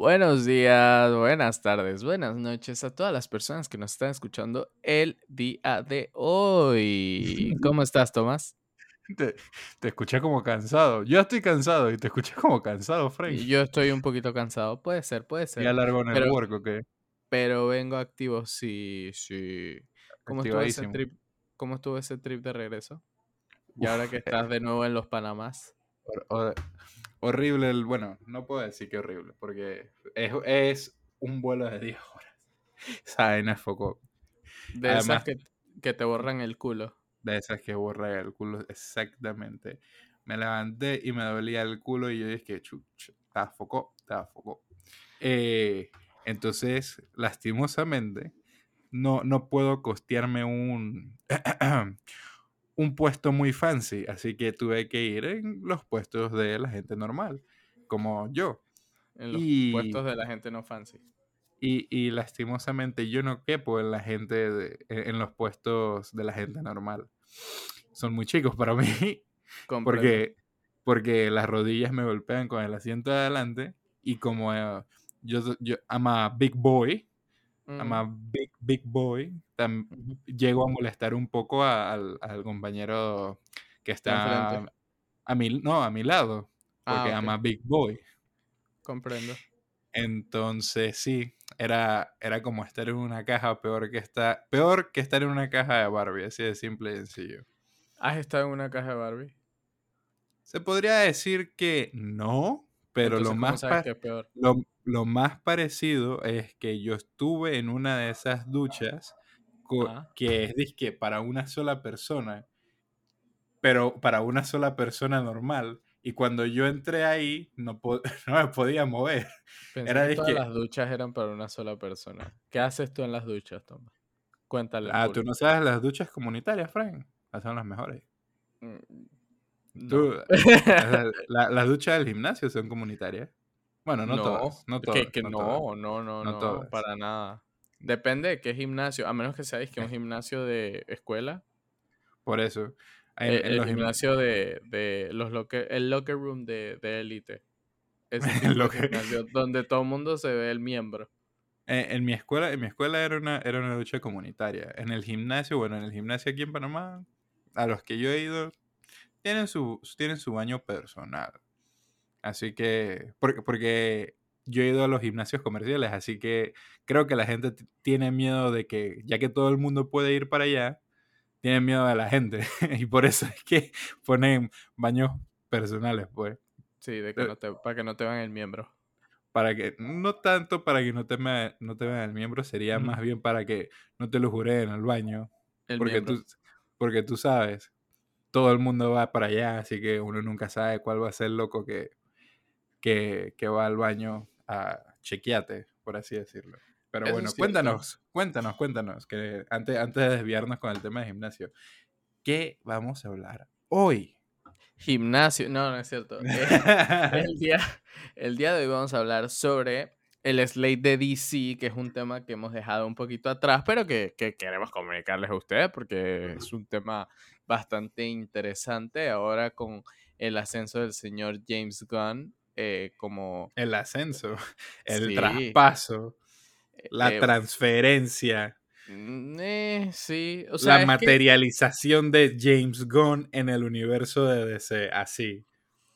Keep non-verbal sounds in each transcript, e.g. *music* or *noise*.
Buenos días, buenas tardes, buenas noches a todas las personas que nos están escuchando el día de hoy. *laughs* ¿Cómo estás, Tomás? Te, te escuché como cansado. Yo estoy cansado y te escuché como cansado, Frank. Yo estoy un poquito cansado. Puede ser, puede ser. ¿Ya largo en el Pero- work o qué? Pero vengo activo, sí, sí. ¿Cómo estuvo ese trip? ¿Cómo estuvo ese trip de regreso? Y ahora que estás de nuevo en los Panamás. Horrible el... Bueno, no puedo decir que horrible, porque es, es un vuelo de 10 horas. *laughs* Esa vaina es foco De Además- esas que, que te borran el culo. de esas que borra el culo exactamente. Me levanté y me dolía el culo y yo dije, chucha, está foco, está foco. Eh, entonces, lastimosamente, no, no puedo costearme un, *clears throat* un puesto muy fancy, así que tuve que ir en los puestos de la gente normal, como yo. En los Y- puestos de la gente no fancy. Y, y lastimosamente yo no quepo en la gente de- en los puestos de la gente normal. Son muy chicos para *laughs* mí. Porque, porque las rodillas me golpean con el asiento de adelante y como eh, yo, yo I'm a big boy, I'm a Mm, big, big boy, tam- a molestar un poco a- al, al compañero que está enfrente. a mi, no, a mi lado, Ah, porque I'm ok. a big boy. Comprendo. Entonces, sí, era, era como estar en una caja peor que estar, peor que estar en una caja de Barbie, así de simple y sencillo. ¿Has estado en una caja de Barbie? Se podría decir que no, pero Entonces, lo ¿cómo más, peor? lo, lo más parecido es que yo estuve en una de esas duchas Ah. que es dizque para una sola persona, pero para una sola persona normal. Y cuando yo entré ahí, no, po- *laughs* no me podía mover. Pensé Era que todas las duchas eran para una sola persona. ¿Qué haces tú en las duchas, Tomás? Cuéntale. al Ah, tú no sabes las duchas comunitarias, Frank. Esas son las mejores. Mm, no. Tú- Las, *laughs* la- las duchas del gimnasio son comunitarias. Bueno, no, todas. No que- todas. que, no no, todas. no, no, No no, para nada. Depende de qué gimnasio, a menos que sabéis que un Eh. *laughs* gimnasio de escuela, Por eso. En, eh, en el los gimnasio de, de los locker, el locker room de, de élite. *laughs* Ese El locker- gimnasio donde todo el mundo se ve el miembro. en- en mi escuela, en mi escuela era una, era una ducha comunitaria. En el gimnasio, bueno, en el gimnasio aquí en Panamá, a los que yo he ido, tienen su, tienen su baño personal. Así que, porque, porque yo he ido a los gimnasios comerciales, así que creo que la gente tiene miedo de que, ya que todo el mundo puede ir para allá, tienen miedo de la gente. *laughs* y por eso es que *laughs* ponen baños personales, pues. Sí, de que Eh. no te, para que no te vean el miembro. Para que, no tanto para que no te, me- no te vean el miembro, sería más bien para que no te lo juré en el baño. El Porque miembro. tú, porque tú sabes, todo el mundo va para allá, así que uno nunca sabe cuál va a ser el loco que, que, que va al baño a chequeate, por así decirlo. Pero Eso bueno, cuéntanos, cuéntanos, cuéntanos, que antes, antes de desviarnos con el tema de gimnasio, ¿qué vamos a hablar hoy? Gimnasio, no, no es cierto. Eh, *laughs* el, día, el día de hoy vamos a hablar sobre el slate de DC, que es un tema que hemos dejado un poquito atrás, pero que, que queremos comunicarles a ustedes porque es un tema bastante interesante ahora con el ascenso del señor James Gunn eh, como el ascenso, *laughs* el Sí. traspaso, la eh, transferencia, eh, sí, o sea, la que- materialización de James Gunn en el universo de DC, así.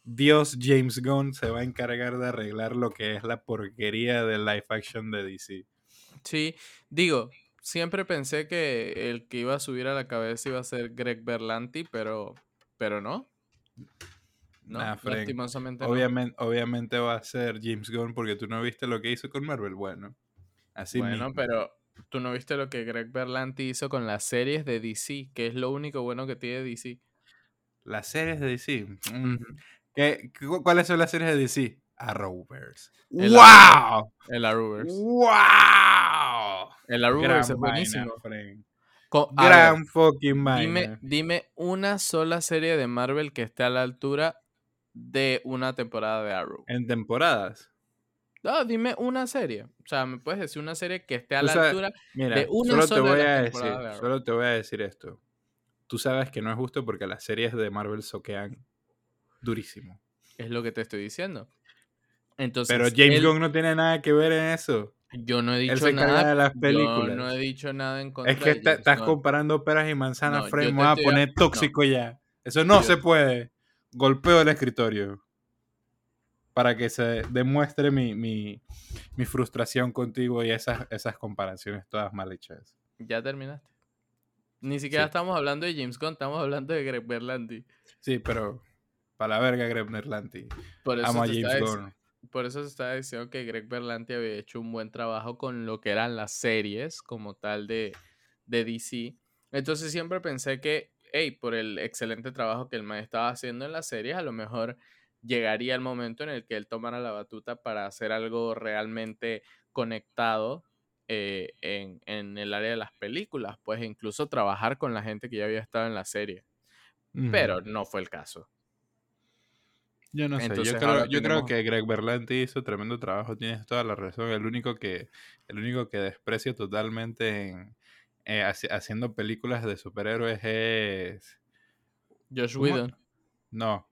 Dios James Gunn se va a encargar de arreglar lo que es la porquería de live action de DC. Sí, digo, siempre pensé que el que iba a subir a la cabeza iba a ser Greg Berlanti, pero, pero no. No, Nah, Frank. lastimosamente no. Obviamente, obviamente va a ser James Gunn porque tú no viste lo que hizo con Marvel. Bueno, así bueno, mismo. pero tú no viste lo que Greg Berlanti hizo con las series de DC, que es lo único bueno que tiene DC. Las series de DC. mm, ¿qué- cu- ¿Cuáles son las series de DC? Arrowverse. El ¡Wow! El Arrowverse. ¡Wow! El Arrowverse es buenísimo. Frank. Ver, Gran fucking dime, dime una sola serie de Marvel que esté a la altura de una temporada de Arrow. En temporadas. No, dime una serie. O sea, me puedes decir una serie que esté a la altura. Mira, de una solo te sola de voy a decir, temporadas de Arrow. solo te voy a decir esto. Tú sabes que no es justo porque las series de Marvel soquean durísimo. Es lo que te estoy diciendo. Entonces, Pero James él- Gunn no tiene nada que ver en eso. yo no he Él dicho se encarga nada. de las Yo películas. no he dicho nada en contra Es que de está- James estás comparando peras y manzanas, No, Fred. yo Me te vas a poner no. tóxico ya. Eso no Yo- se puede. Golpeo el escritorio. Para que se demuestre mi, mi, mi frustración contigo y esas, esas comparaciones todas mal hechas. Ya terminaste. Ni siquiera Sí. estamos hablando de James Gunn, estamos hablando de Greg Berlanti. Sí, pero para la verga, Greg Berlanti. Por eso, Amo a James Gunn. por eso se estaba diciendo que Greg Berlanti había hecho un buen trabajo con lo que eran las series como tal de, de DC. Entonces siempre pensé que, hey, por el excelente trabajo que el man estaba haciendo en las series, a lo mejor llegaría el momento en el que él tomara la batuta para hacer algo realmente conectado eh, en, en el área de las películas, pues e incluso trabajar con la gente que ya había estado en la serie. Pero no fue el caso. Yo no sé, Entonces, yo creo, yo creo que Greg Berlanti hizo tremendo trabajo, tienes toda la razón. El único que, el único que desprecio totalmente en, eh, haci- haciendo películas de superhéroes es. Josh. Whedon. No.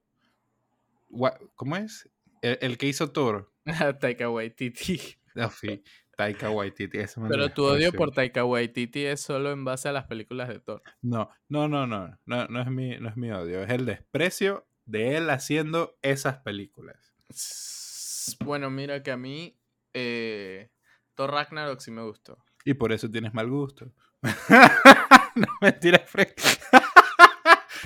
¿Cómo es? El, el que hizo Thor. *laughs* Taika Waititi. No, sí, Taika Waititi. Pero tu odio por Taika Waititi es solo en base a las películas de Thor. No, no, no, no, no, no es mi, no es mi odio, es el desprecio de él haciendo esas películas. Bueno, mira que a mí eh, Thor Ragnarok sí me gustó. Y por eso tienes mal gusto. *laughs* no, mentira, Fred. *laughs*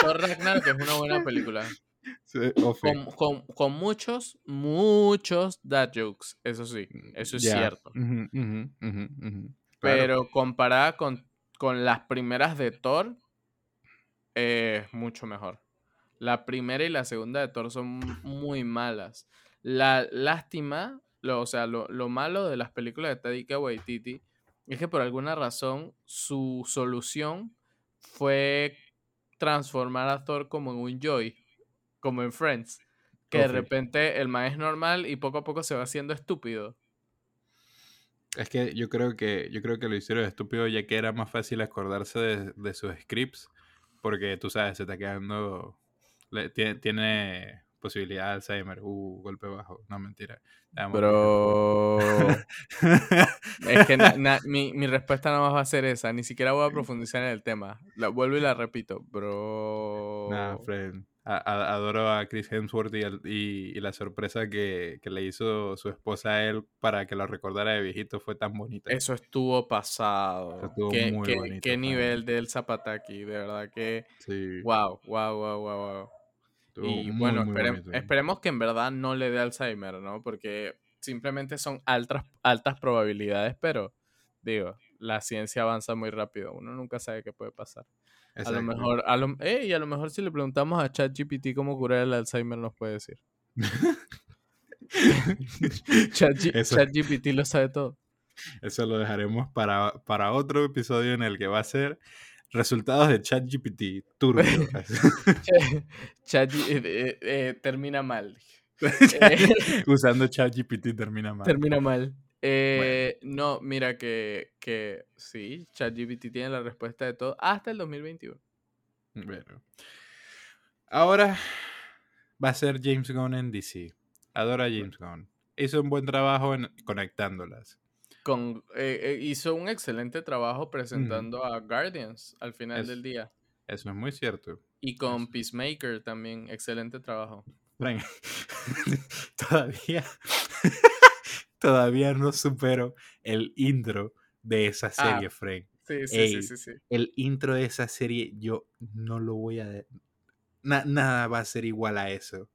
Thor Ragnarok es una buena película. Sí. Con, con- con muchos, muchos dad jokes. Eso sí, eso es cierto. Pero comparada con, con las primeras de Thor, es mucho mejor. La primera y la segunda de Thor son muy malas. La lástima, lo, o sea, lo, lo malo de las películas de Taika Waititi es que por alguna razón su solución fue transformar a Thor como en un Joy, como en Friends. Que de repente el man es normal y poco a poco se va haciendo estúpido. Es que yo creo que yo creo que lo hicieron estúpido ya que era más fácil acordarse de, de sus scripts porque tú sabes se está quedando le- tiene, tiene posibilidad de Alzheimer uh golpe bajo no mentira Bro. *laughs* Es que na- na- mi, mi respuesta nada más va a ser esa. Ni siquiera voy a profundizar en el tema. La, vuelvo y la repito. Bro. Nah, friend. A- a- adoro a Chris Hemsworth y, el- y- y la sorpresa que, que le hizo su esposa a él para que lo recordara de viejito fue tan bonita. Eso estuvo pasado. Eso estuvo qué, muy qué- bonito, qué nivel del Zapataki. De verdad que. Sí, Wow, wow, wow, wow, wow. Y muy, bueno, muy espere- bonito. esperemos que en verdad no le dé Alzheimer, ¿no? Porque simplemente son altas, altas probabilidades, pero digo, la ciencia avanza muy rápido. Uno nunca sabe qué puede pasar. A lo mejor, a lo, ey, a lo mejor si le preguntamos a ChatGPT cómo curar el Alzheimer nos puede decir. *laughs* ChatGPT lo sabe todo. Eso lo dejaremos para, para otro episodio en el que va a ser resultados de ChatGPT turbio. *laughs* *laughs* Chat, eh, eh, eh, termina mal. *laughs* Usando ChatGPT termina mal. termina mal. Eh, No, mira que, que sí, ChatGPT tiene la respuesta de todo hasta el 2021. Bueno. Ahora va a ser James Gunn en DC. Adora a James Gunn. Hizo un buen trabajo en conectándolas. Con, eh, eh, hizo un excelente trabajo presentando a Guardians al final Es- del día. Eso es muy cierto. Y con Eso. Peacemaker también, excelente trabajo. Frank, *laughs* todavía, *laughs* todavía no supero el intro de esa Ah, serie, Frank. Sí, sí, Ey, sí, sí, sí. El intro de esa serie, yo no lo voy a. na- nada va a ser igual a eso.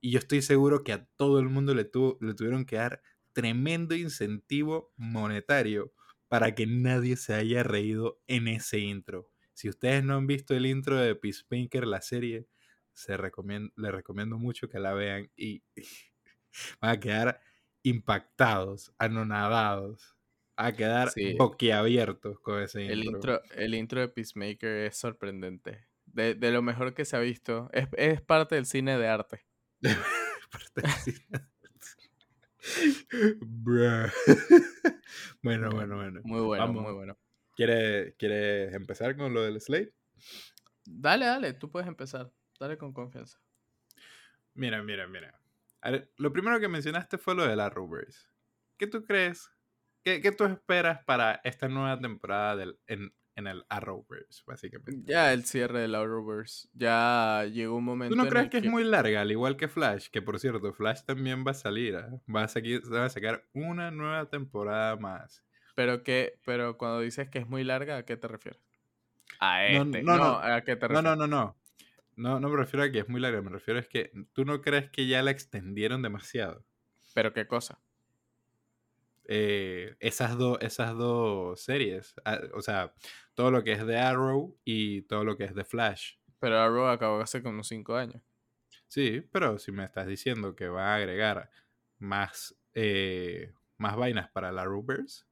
Y yo estoy seguro que a todo el mundo le, tuvo, le tuvieron que dar tremendo incentivo monetario para que nadie se haya reído en ese intro. Si ustedes no han visto el intro de Peacemaker, la serie, se recomien- les recomiendo mucho que la vean y *laughs* van a quedar impactados, anonadados, a quedar Sí. boquiabiertos con ese El intro. intro, el intro de Peacemaker es sorprendente. De, de lo mejor que se ha visto. Es, es parte del cine de arte. *laughs* Bruh. *laughs* bueno, bueno, bueno. Muy bueno, Vamos. muy bueno. ¿Quieres, ¿Quieres empezar con lo del Slate? Dale, dale, tú puedes empezar. Dale con confianza. Mira, mira, mira. Ver, lo primero que mencionaste fue lo de la Arrowverse. ¿Qué tú crees? ¿Qué, qué tú esperas para esta nueva temporada del, en, en el Arrowverse, básicamente? Ya el cierre del Arrowverse. Ya llegó un momento. ¿Tú no en crees el que es muy larga, al igual que Flash? Que por cierto, Flash también va a salir. ¿ah? Va, a seguir, va a sacar una nueva temporada más. Pero que, pero cuando dices que es muy larga, ¿a qué te refieres? A No, este. no, No, no. ¿a qué te No, refieres? no, no, no. No, no me refiero a que es muy larga, me refiero a que tú no crees que ya la extendieron demasiado. ¿Pero qué cosa? Eh, esas, dos esas dos series. ah, O sea, todo lo que es de Arrow y todo lo que es de Flash. Pero Arrow acabó hace como cinco años. Sí, pero si me estás diciendo que va a agregar más, eh, más vainas para la Arrowverse.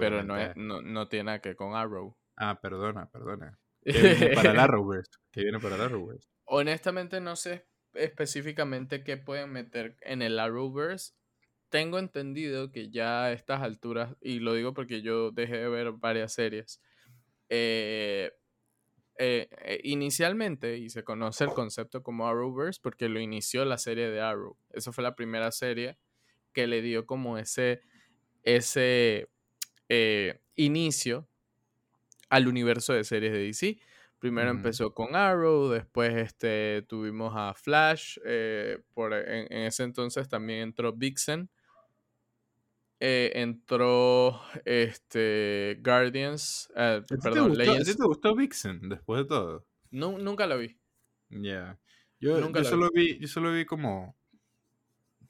Pero no, es, no, no tiene nada que ver con Arrow. Ah, perdona, perdona. *laughs* Que viene para el Arrowverse. Que viene para el Arrowverse. Honestamente no sé específicamente qué pueden meter en el Arrowverse. Tengo entendido que ya a estas alturas, y lo digo porque yo dejé de ver varias series, eh, eh, eh, inicialmente, y se conoce el concepto como Arrowverse porque lo inició la serie de Arrow. Esa fue la primera serie que le dio como ese, ese inicio al universo de series de DC. Primero empezó con Arrow, después este, tuvimos a Flash, por, en, en ese entonces también entró Vixen, eh, entró este, Guardians, eh, ¿A ti te perdón, gustó- ¿A ti Legends. te gustó Vixen después de todo? Nu- nunca lo vi. Ya. Yo, Nunca yo la solo vi, yo solo vi como.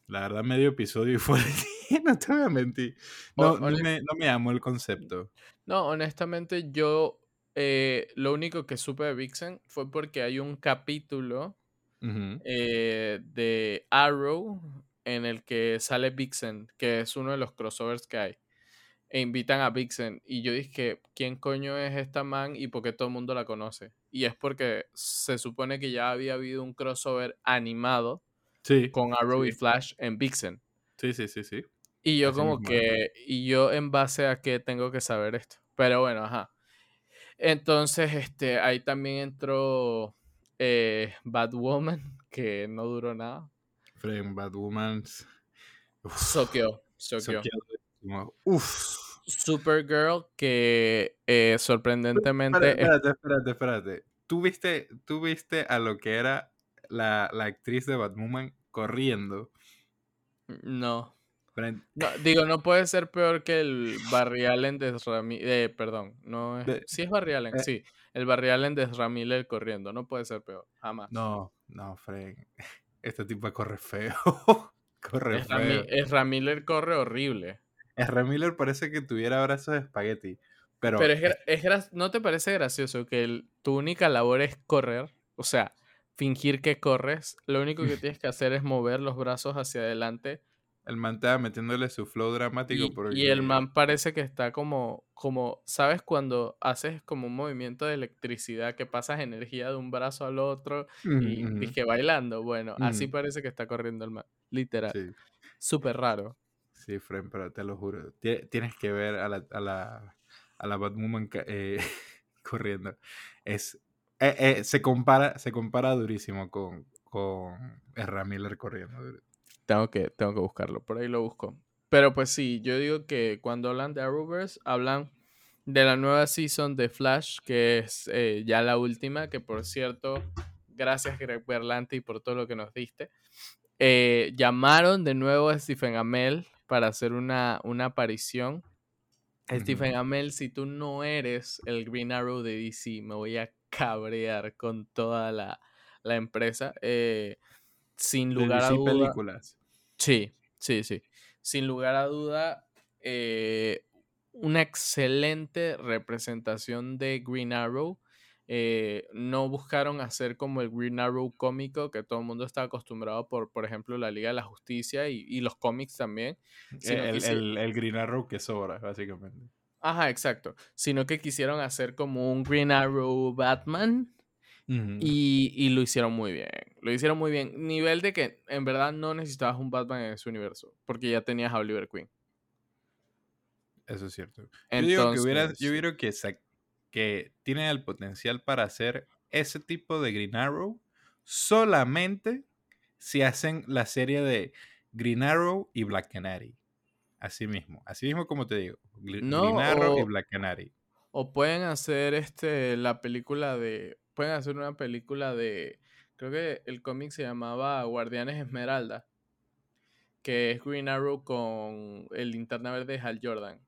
La verdad, medio episodio y fue. *laughs* no te voy a mentir. No, no, me, no me amó el concepto. No, honestamente yo eh, lo único que supe de Vixen fue porque hay un capítulo eh, de Arrow en el que sale Vixen, que es uno de los crossovers que hay. E invitan a Vixen. Y yo dije, ¿quién coño es esta man y por qué todo el mundo la conoce? Y es porque se supone que ya había habido un crossover animado Sí. con Arrow y. Flash en Vixen. Sí, sí, sí, sí. Y yo Así como que, y yo en base a qué tengo que saber esto. Pero bueno, ajá. Entonces, este, ahí también entró eh, Batwoman, *laughs* que no duró nada. Friend Batwoman. Uf, Sokyo, Sokyo. Uf. Supergirl, que eh, sorprendentemente... Espérate, es- espérate, espérate, espérate. ¿Tú viste, tú viste a lo que era la, la actriz de Batwoman corriendo? No. Digo, no puede ser peor que el Barry Allen de Rami... eh, perdón, no es... De- sí es Barry Allen, eh. sí. El Barry Allen de Ramiller corriendo, no puede ser peor, jamás. No, no, Frank. Este tipo corre feo. *laughs* corre Es feo. Es Ramiller corre horrible. Ezra Miller parece que tuviera brazos de espagueti. Pero, Pero es, es ¿no te parece gracioso que el- tu única labor es correr? O sea, fingir que corres. Lo único que *laughs* tienes que hacer es mover los brazos hacia adelante. El man estaba metiéndole su flow dramático. Y, porque... y el man parece que está como, como, ¿sabes? Cuando haces como un movimiento de electricidad que pasas energía de un brazo al otro y dizque bailando. Bueno, así parece que está corriendo el man. Literal. Sí, Súper raro. sí, Fren, pero te lo juro. Tie- Tienes que ver a la, a la, a la Batwoman eh, *laughs* corriendo. Es, eh, eh, se, compara, se compara durísimo con, con Ezra Miller corriendo. Tengo que, tengo que buscarlo, por ahí lo busco. Pero pues sí, yo digo que cuando hablan de Arrowverse, hablan de la nueva season de Flash, que es eh, ya la última, que por cierto, gracias Greg Berlanti por todo lo que nos diste. Eh, llamaron de nuevo a Stephen Amell para hacer una, una aparición. Stephen Amell, si tú no eres el Green Arrow de DC, me voy a cabrear con toda la, la empresa. Eh, sin lugar a duda. películas. Sí, sí, sí. Sin lugar a duda, eh, una excelente representación de Green Arrow. Eh, no buscaron hacer como el Green Arrow cómico que todo el mundo está acostumbrado por, por ejemplo, la Liga de la Justicia y, y los cómics también. Que El, sí- el, el Green Arrow que sobra, básicamente. Ajá, exacto. Sino que quisieron hacer como un Green Arrow Batman y, y lo hicieron muy bien. Lo hicieron muy bien. Nivel de que en verdad no necesitabas un Batman en ese universo porque ya tenías a Oliver Queen. Eso es cierto. Yo digo que hubiera, yo hubiera que, que tiene el potencial para hacer ese tipo de Green Arrow solamente si hacen la serie de Green Arrow y Black Canary. Así mismo, así mismo como te digo. Green Arrow y Black Canary. O pueden hacer este la película de. Pueden hacer una película de. Creo que el cómic se llamaba Guardianes Esmeralda. Que es Green Arrow con el linterna verde de Hal Jordan.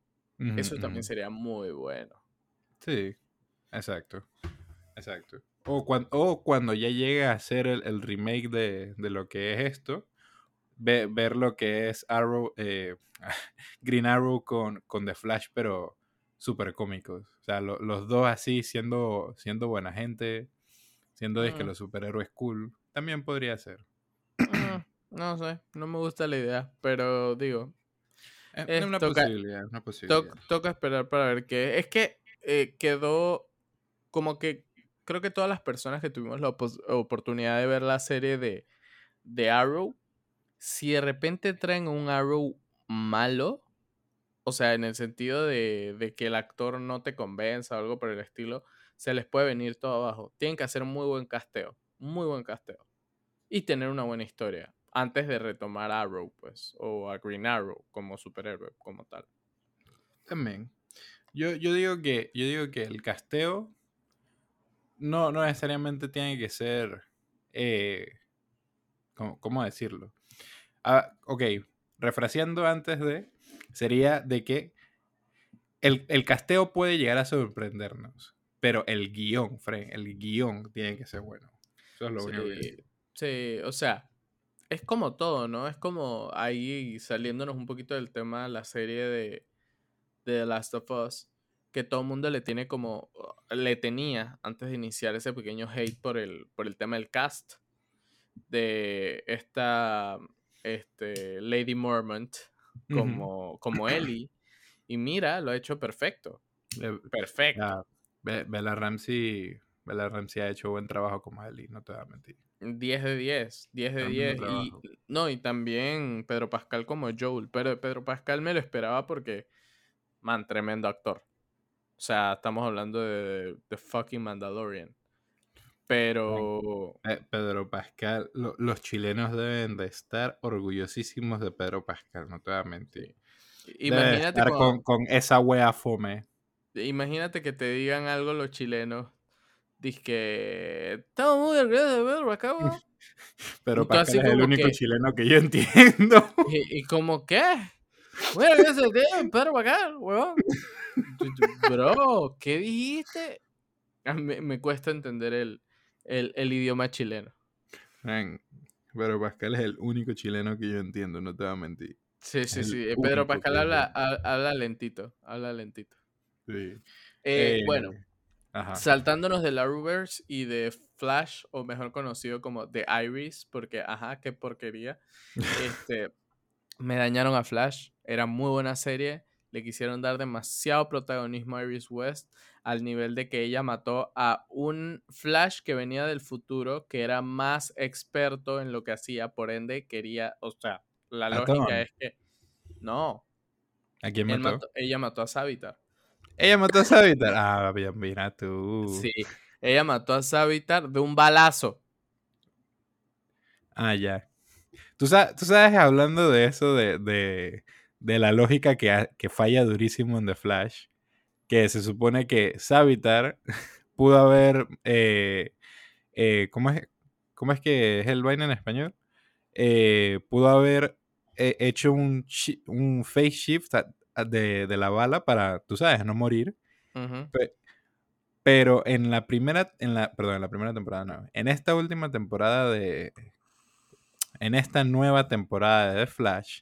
Eso también sería muy bueno. Sí, exacto. Exacto. O cuando, cuando ya llega a hacer el, remake de, lo que es esto, ver lo que es Arrow, eh, *laughs* Green Arrow con, con The Flash, pero súper cómicos. O sea, los dos así siendo, siendo buena gente, siendo de que los superhéroes cool, también podría ser. Mm, no sé, no me gusta la idea, pero digo. Es, una, posibilidad, una posibilidad. toca esperar para ver qué. Es que eh, quedó como que creo que todas las personas que tuvimos la oportunidad de ver la serie de, de Arrow, si de repente traen un Arrow malo, o sea, en el sentido de, de, que el actor no te convenza o algo por el estilo, se les puede venir todo abajo. Tienen que hacer muy buen casteo, muy buen casteo. Y tener una buena historia antes de retomar Arrow, pues, o a Green Arrow como superhéroe, como tal. También. Yo, yo, digo que, yo digo que el casteo no, no necesariamente tiene que ser. Eh, ¿cómo, decirlo? Ah, ok, refraseando antes de. Sería de que el, casteo puede llegar a sorprendernos. Pero el guion, Fred, el guion tiene que ser bueno. Eso es lo único que Sí, o sea, es como todo, ¿no? Es como ahí saliéndonos un poquito del tema de la serie de, de The Last of Us que todo el mundo le tiene como, le tenía antes de iniciar ese pequeño hate por el, por el tema del cast de esta este, Lady Mormont como, como Ellie. Y mira, lo ha hecho perfecto. Perfecto. Bella Ramsey, Bella Ramsey ha hecho buen trabajo como Ellie, no te voy a mentir. 10 de 10, 10 de 10. Y, no, y también Pedro Pascal como Joel. Pero Pedro Pascal me lo esperaba porque, man, tremendo actor. O sea, estamos hablando de The Fucking Mandalorian. Pero. Eh, Pedro Pascal, los chilenos deben de estar orgullosísimos de Pedro Pascal, no te voy a mentir. Imagínate estar con, con, esa wea fome. Imagínate que te digan algo los chilenos. Dice que estamos muy orgullosos de *laughs* Pedro Pascal, Pero Pascal es el único chileno que yo *laughs* entiendo. ¿Y, y como qué? Bueno, ese tío, Pedro Pascal, weón. Bro, ¿qué dijiste? Me, cuesta entender el, el, idioma chileno. Pedro Pascal es el único chileno que yo entiendo, no te voy a mentir. Sí, sí, sí. Eh, Pedro Pascal habla, habla, lentito, habla lentito. Sí. Eh, bueno, eh, saltándonos de la Rubers y de Flash, o mejor conocido como The Iris, porque, ajá, qué porquería. *laughs* este, me dañaron a Flash, era muy buena serie le quisieron dar demasiado protagonismo a Iris West al nivel de que ella mató a un Flash que venía del futuro, que era más experto en lo que hacía, por ende quería, o sea, la lógica es que no. ¿A quién mató? Ella mató a Savitar. Ella mató a Savitar. Ah, bien, mira tú. Sí, ella mató a Savitar de un balazo. Ah, ya. Tú sabes, tú sabes hablando de eso de de la lógica que, que, falla durísimo en The Flash, que se supone que Savitar *laughs* pudo haber, eh, eh, ¿cómo, es, ¿cómo es que es el vaina en español? Eh, pudo haber hecho un, un face shift de, de, la bala para, tú sabes, no morir. pero en la primera, en la, perdón, en la primera temporada, no, en esta última temporada de, en esta nueva temporada de The Flash,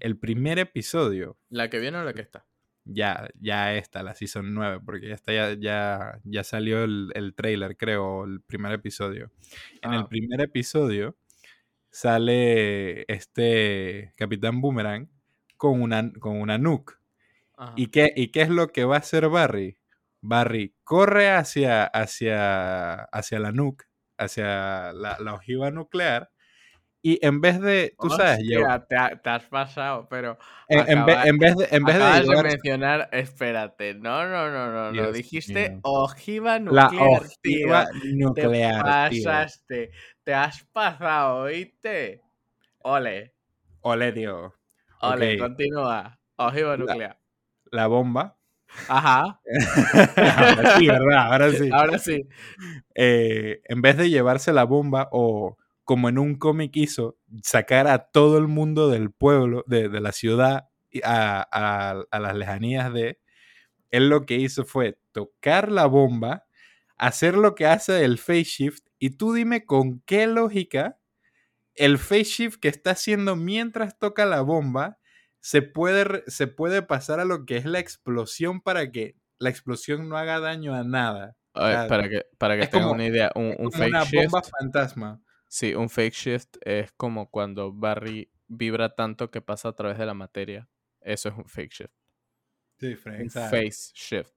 el primer episodio. ¿La que viene o la que está? Ya, ya está, la season 9, porque ya está, ya, ya, salió el, el, trailer, creo, el primer episodio. En el ah. primer episodio sale este Capitán Boomerang con una, con una nuke. ¿Y qué, ¿Y qué es lo que va a hacer Barry? Barry corre hacia, hacia, hacia la nuke, hacia la, la ojiva nuclear, y en vez de, tú sabes, te, has pasado, pero. En, vez de. En vez de, mencionar, espérate, no, no, no, no, no. Dijiste ojiva nuclear. La ojiva nuclear. Te pasaste, Te has pasado, ¿viste? Ole. Ole, tío. Ole, continúa. Ojivo nuclear. La bomba. Ajá. *laughs* Ahora sí, ¿verdad? Ahora sí. Ahora sí. eh, en vez de llevarse la bomba o como en un cómic hizo, sacar a todo el mundo del pueblo, de, de la ciudad, a- a las lejanías de, él lo que hizo fue tocar la bomba, hacer lo que hace el face shift, y tú dime con qué lógica el face shift que está haciendo mientras toca la bomba se puede, se puede pasar a lo que es la explosión para que la explosión no haga daño a nada. A ver, sea, para que, para que tengan una idea, un, Es un como fake una shift. bomba fantasma. Sí, un fake shift es como cuando Barry vibra tanto que pasa a través de la materia. Eso es un fake shift. Sí, Frank, Un face shift.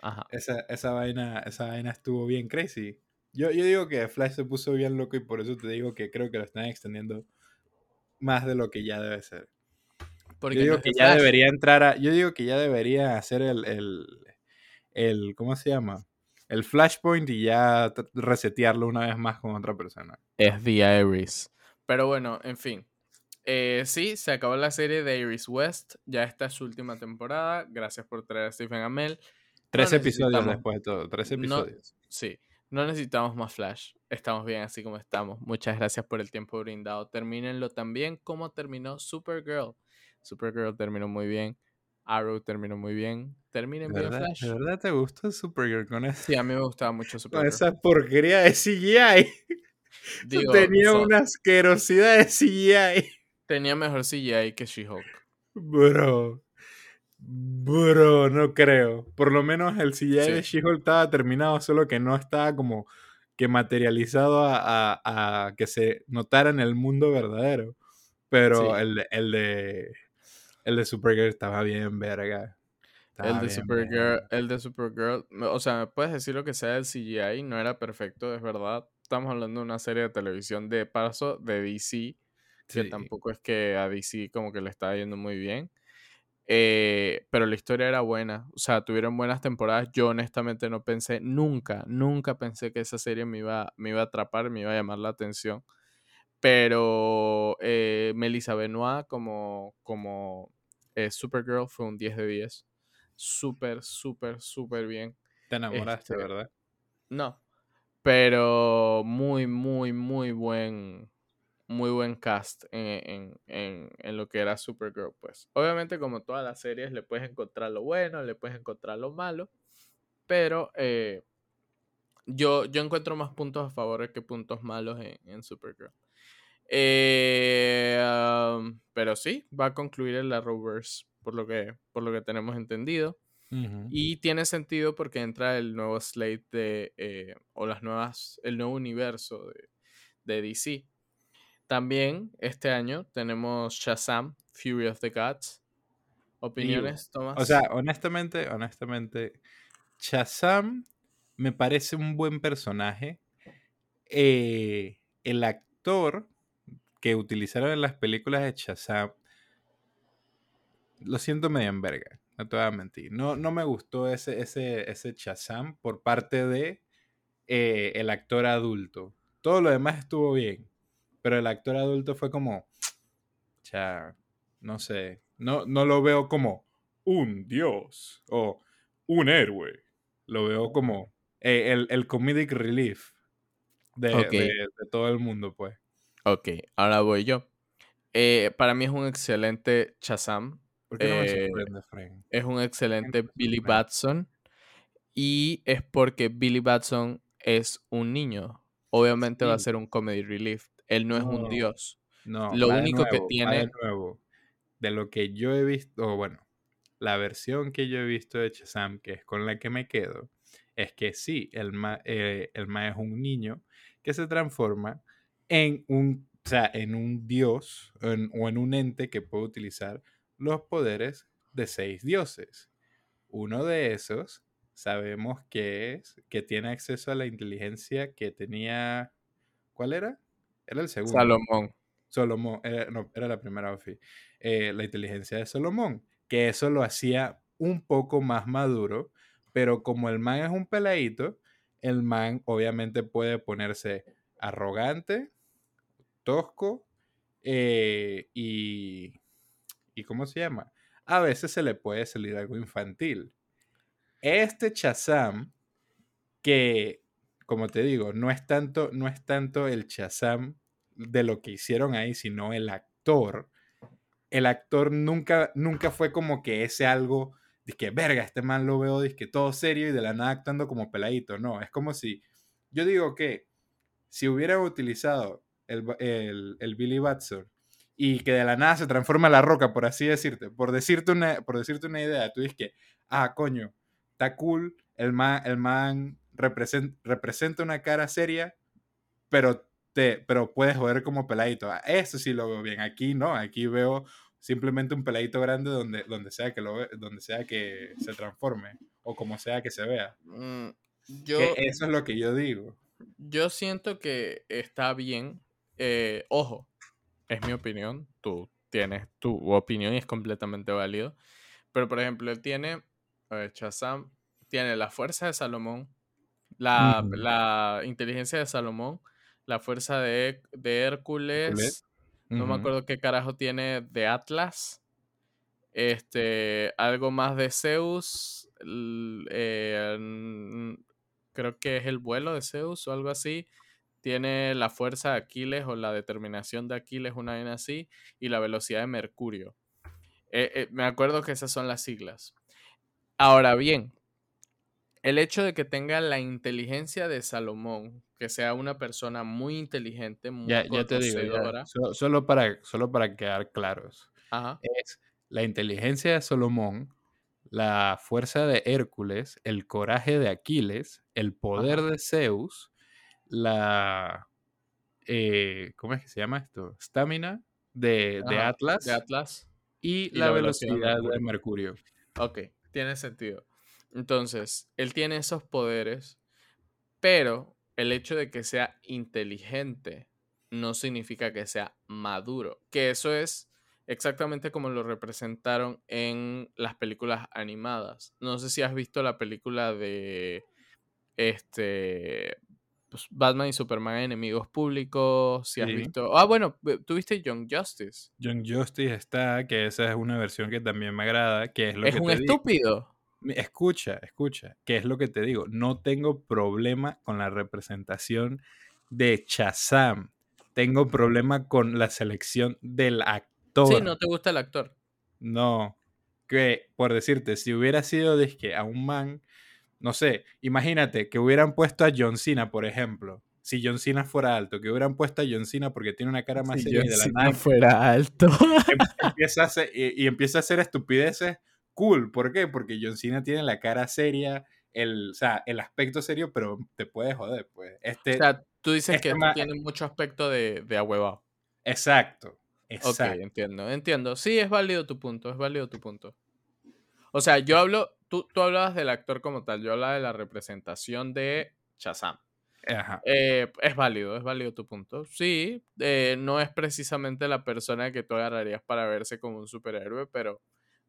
Ajá. Esa, esa, vaina, esa vaina estuvo bien crazy. Yo, yo digo que Flash se puso bien loco y por eso te digo que creo que lo están extendiendo más de lo que ya debe ser. Porque yo digo no que ya Flash. debería entrar a. Yo digo que ya debería hacer el. el, el ¿Cómo se llama? El flashpoint y ya resetearlo una vez más con otra persona. Es The Iris. Pero bueno, en fin. Eh, sí, se acabó la serie de Iris West. Ya esta es su última temporada. Gracias por traer a Stephen Amell. Tres episodios después de todo. Tres no- episodios. Sí, no necesitamos más Flash. Estamos bien así como estamos. Muchas gracias por el tiempo brindado. Termínenlo también como terminó Supergirl. Supergirl terminó muy bien. Arrow terminó muy bien. Terminen ¿De bien Flash. ¿De verdad te gustó Supergirl con, esa- Sí, a mí me gustaba mucho *laughs* con Supergirl. esa porquería de CGI? *laughs* Digo, Tenía son- una asquerosidad de CGI. tenía mejor CGI que She-Hulk. Bro. Bro, no creo. Por lo menos el CGI de. She-Hulk estaba terminado, solo que no estaba como que materializado a, a- a que se notara en el mundo verdadero. Pero Sí. el, de- el de el de Supergirl estaba bien verga. El Estaba de, bien Supergirl, verga. el de Supergirl, o sea, me puedes decir lo que sea del CGI, no era perfecto, es verdad. Estamos hablando de una serie de televisión de paso de DC, que Sí. tampoco es que a DC como que le estaba yendo muy bien. Eh, pero la historia era buena, o sea, tuvieron buenas temporadas. Yo honestamente no pensé, nunca, nunca pensé que esa serie me iba, me iba a atrapar, me iba a llamar la atención. Pero eh, Melissa Benoit como, como eh, Supergirl fue un 10 de 10. Súper, súper, súper bien. Te enamoraste, este, ¿verdad? No. Pero muy, muy, muy buen. Muy buen cast en, en- en- en lo que era Supergirl, pues. Obviamente, como todas las series, le puedes encontrar lo bueno, le puedes encontrar lo malo. Pero eh, yo, yo encuentro más puntos a favor que puntos malos en, en Supergirl. Eh, um, pero sí, va a concluir el Arrowverse, por lo que, por lo que tenemos entendido. Y tiene sentido porque entra el nuevo slate de. eh, o las nuevas. El nuevo universo de, de DC. También este año tenemos Shazam, Fury of the Gods. ¿Opiniones, Tomás? O sea, honestamente, honestamente, Shazam me parece un buen personaje. Eh, el actor que utilizaron en las películas de Shazam, lo siento medio en verga, no te voy a mentir. No, no me gustó ese, ese, ese Shazam por parte de eh, el actor adulto. Todo lo demás estuvo bien, pero el actor adulto fue como, *tsk* cha, no sé, no, no lo veo como un dios o un héroe. Lo veo como eh, el, el comedic relief de, Ok. de- de todo el mundo, pues. Ok, ahora voy yo. Eh, para mí es un excelente Shazam. ¿Por qué no me Eh, sorprende, Frank? Es un excelente Billy. Batson. Y es porque Billy Batson es un niño. Obviamente va a ser un comedy relief. Él no es un dios. No, lo único que nuevo, tiene- De nuevo, de lo que yo he visto, o bueno, la versión que yo he visto de Shazam, que es con la que me quedo, es que sí, el ma, eh, el ma es un niño que se transforma en un, o sea, en un dios en- o en un ente que puede utilizar los poderes de seis dioses. Uno de esos sabemos que es que tiene acceso a la inteligencia que tenía. ¿Cuál era? Era el segundo. Salomón. Solomón, era, no, era la primera Ofi, eh, la inteligencia de Solomón, que eso lo hacía un poco más maduro, pero como el man es un peladito, el man obviamente puede ponerse arrogante, tosco eh, y, y. ¿Cómo se llama? A veces se le puede salir algo infantil. Este Chazam, que, como te digo, no es tanto, no es tanto el Chazam de lo que hicieron ahí, sino el actor. El actor nunca, nunca fue como que ese algo que, verga, este man lo veo, que todo serio y de la nada actuando como peladito. No, es como si, yo digo que si hubiera utilizado el, el, Billy Batson y que de la nada se transforma la roca, por así decirte, por decirte una, por decirte una idea, tú dices que, ah, coño, está cool, el man, el man representa una cara seria, pero, te, pero puedes joder como peladito. Ah, eso sí lo veo bien. Aquí no, aquí veo simplemente un peladito grande donde, donde, sea, que lo, donde sea que se transforme o como sea que se vea. Mm, yo, eso es lo que yo digo. Yo siento que está bien. Eh, ojo, es mi opinión. Tú tienes tu opinión y es completamente válido. Pero, por ejemplo, él tiene. A ver, Shazam tiene la fuerza de Salomón, la, la inteligencia de Salomón, la fuerza de, de Hércules, no me acuerdo qué carajo tiene de Atlas. Este, algo más de Zeus. Eh, creo que es el vuelo de Zeus o algo así. Tiene la fuerza de Aquiles o la determinación de Aquiles, una vez así. Y la velocidad de Mercurio. Eh, eh, me acuerdo que esas son las siglas. Ahora bien, el hecho de que tenga la inteligencia de Salomón, que sea una persona muy inteligente, muy ya, te digo, Solo, para, solo para quedar claros, es la inteligencia de Salomón, la fuerza de Hércules, el coraje de Aquiles, el poder de Zeus, la... Eh, ¿Cómo es que se llama esto? Stamina de, Atlas. De Atlas. Y, la, velocidad, de Mercurio. Ok, tiene sentido. Entonces, él tiene esos poderes, pero el hecho de que sea inteligente no significa que sea maduro, que eso es exactamente como lo representaron en las películas animadas. No sé si has visto la película de este pues, Batman y Superman enemigos públicos, si has visto... Ah, bueno, tuviste Young Justice. Young Justice está, que esa es una versión que también me agrada, que es lo es un estúpido. Escucha, escucha, ¿qué es lo que te digo? No tengo problema con la representación de Chazam. Tengo problema con la selección del actor. Sí, no te gusta el actor. No. Que, por decirte, si hubiera sido de que a un man, no sé, imagínate que hubieran puesto a John Cena, por ejemplo. Si John Cena fuera alto, que hubieran puesto a John Cena porque tiene una cara más si John Cena fuera alto. *laughs* empieza y empieza a hacer estupideces cool. ¿Por qué? Porque John Cena tiene la cara seria, el, o sea, el aspecto serio, pero te puede joder, pues. Este, o sea, tú dices este que tiene mucho aspecto de, de ahuevado. Exacto, exacto. Ok, entiendo, entiendo. Sí, es válido tu punto, es válido tu punto. O sea, yo hablo, tú, tú hablabas del actor como tal, yo hablaba de la representación de Shazam. Ajá. Eh, es válido, es válido tu punto. Sí, eh, no es precisamente la persona que tú agarrarías para verse como un superhéroe, pero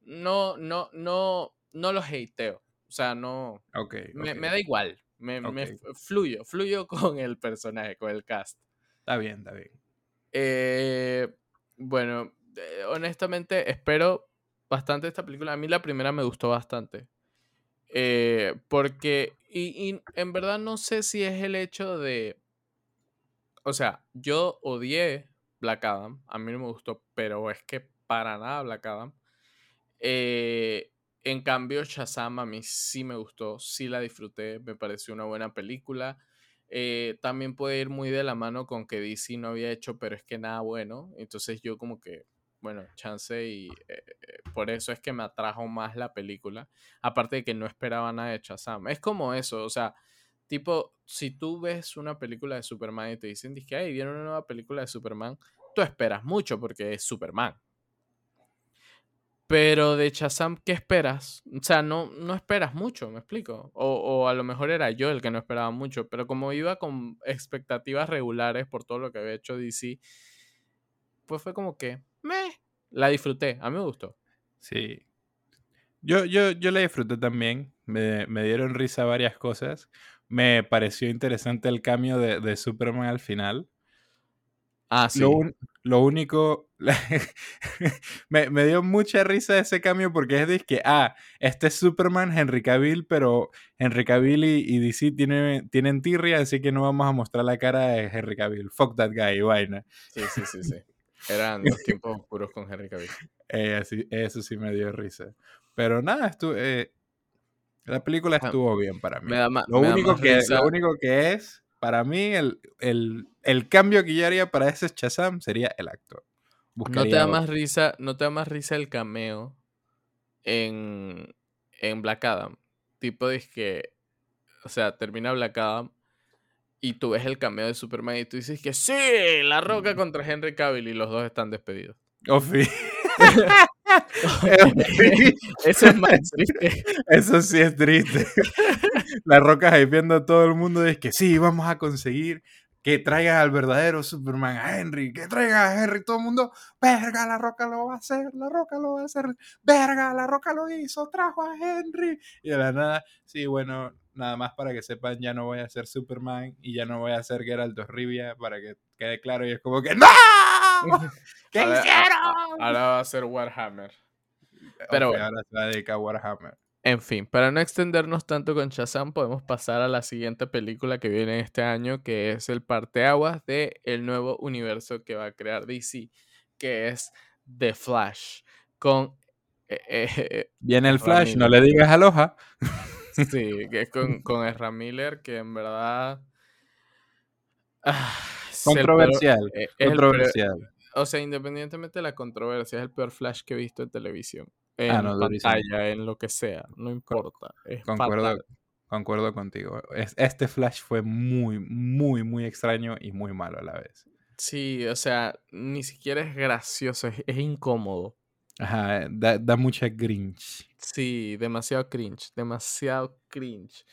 no, no, no, no lo hateo. O sea, no. Okay, me, da igual. Me, fluyo, fluyo *laughs* con el personaje, con el cast. Está bien, está bien. Eh, bueno, eh, honestamente, espero bastante esta película. A mí la primera me gustó bastante. Eh, porque, y, y, en verdad no sé si es el hecho de, o sea, yo odié Black Adam, a mí no me gustó, pero es que para nada Black Adam. Eh, en cambio, Shazam a mí sí me gustó, sí la disfruté, me pareció una buena película. Eh, también puede ir muy de la mano con que DC no había hecho, pero es que nada bueno. Entonces yo como que, bueno, chance y eh, por eso es que me atrajo más la película. Aparte de que no esperaba nada de Shazam. Es como eso, o sea, tipo, si tú ves una película de Superman y te dicen que, ay, viene una nueva película de Superman, tú esperas mucho porque es Superman. Pero de Shazam, ¿qué esperas? O sea, no, no esperas mucho, me explico. O, a lo mejor era yo el que no esperaba mucho, pero como iba con expectativas regulares por todo lo que había hecho DC, pues fue como que, me, la disfruté, a mí me gustó. Sí. Yo, yo, yo la disfruté también, me, me dieron risa varias cosas, me pareció interesante el cambio de, de Superman al final. Ah, sí. Lo, un- lo único, *laughs* me, me dio mucha risa ese cambio porque es de que, ah, este es Superman, Henry Cavill, pero Henry Cavill y, y DC tienen, tienen tirria, así que no vamos a mostrar la cara de Henry Cavill. Fuck that guy, vaina. Sí, sí, sí, sí. *laughs* Eran los tiempos oscuros con Henry Cavill. Eh, así- eso sí me dio risa. Pero nada, estu- eh, la película estuvo bien para mí. Me da, ma- Lo me único, que, risa- lo único que es, para mí, el, el, el cambio que yo haría para ese Shazam sería el actor. No te da más risa, no te da más risa el cameo en, en Black Adam. Tipo de que, o sea, termina Black Adam y tú ves el cameo de Superman y tú dices que sí, la roca contra Henry Cavill y los dos están despedidos. Oh, sí. *laughs* *laughs* Eso es más triste. Eso sí es triste. La roca hypeando a todo el mundo es que sí, vamos a conseguir que traigan al verdadero Superman, a Henry, que traigan a Henry, todo el mundo, verga, la roca lo va a hacer, la roca lo va a hacer, verga, la roca lo hizo, trajo a Henry. Y de la nada, sí, bueno, nada más para que sepan, ya no voy a ser Superman y ya no voy a ser Geralt Rivia, para que quede claro, y es como que ¡No! *laughs* ¿Qué Ahora- hicieron? Ahora va a ser Warhammer. pero bueno. ahora se va a dedicar a Warhammer. En fin, para no extendernos tanto con Shazam, podemos pasar a la siguiente película que viene este año, que es el parteaguas de el nuevo universo que va a crear DC, que es The Flash, con... eh, eh, Viene el Flash, no le digas aloha. Sí, que es con, *laughs* con Ezra Miller, que en verdad... ah, el Controversial. eh, el Controversial. o sea, independientemente de la controversia, es el peor Flash que he visto en televisión. En Ah, no, pantalla, en lo que sea, no importa. Es Concuerdo, fatal. concuerdo contigo. Es- este Flash fue muy, muy, muy extraño y muy malo a la vez. Sí, o sea, ni siquiera es gracioso, es, es incómodo. Ajá, da, da mucha grinch. Sí, demasiado cringe, demasiado cringe.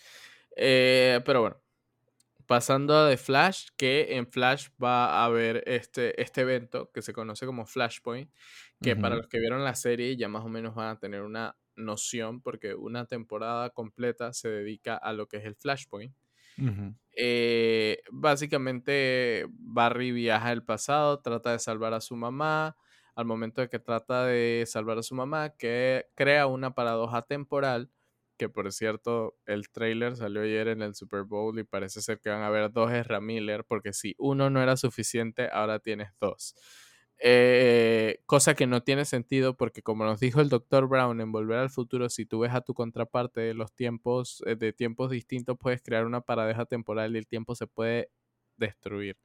Eh, pero bueno, pasando a The Flash, que en Flash va a haber este, este evento que se conoce como Flashpoint, que para los que vieron la serie ya más o menos van a tener una noción, porque una temporada completa se dedica a lo que es el Flashpoint. Eh, básicamente Barry viaja al pasado, trata de salvar a su mamá. Al momento de que trata de salvar a su mamá, que crea una paradoja temporal, que por cierto, el trailer salió ayer en el Super Bowl y parece ser que van a haber dos Ezra Miller, porque si uno no era suficiente, ahora tienes dos. Eh, cosa que no tiene sentido porque como nos dijo el Dr. Brown en Volver al Futuro, si tú ves a tu contraparte de los tiempos, eh, de tiempos distintos, puedes crear una paradoja temporal y el tiempo se puede destruir.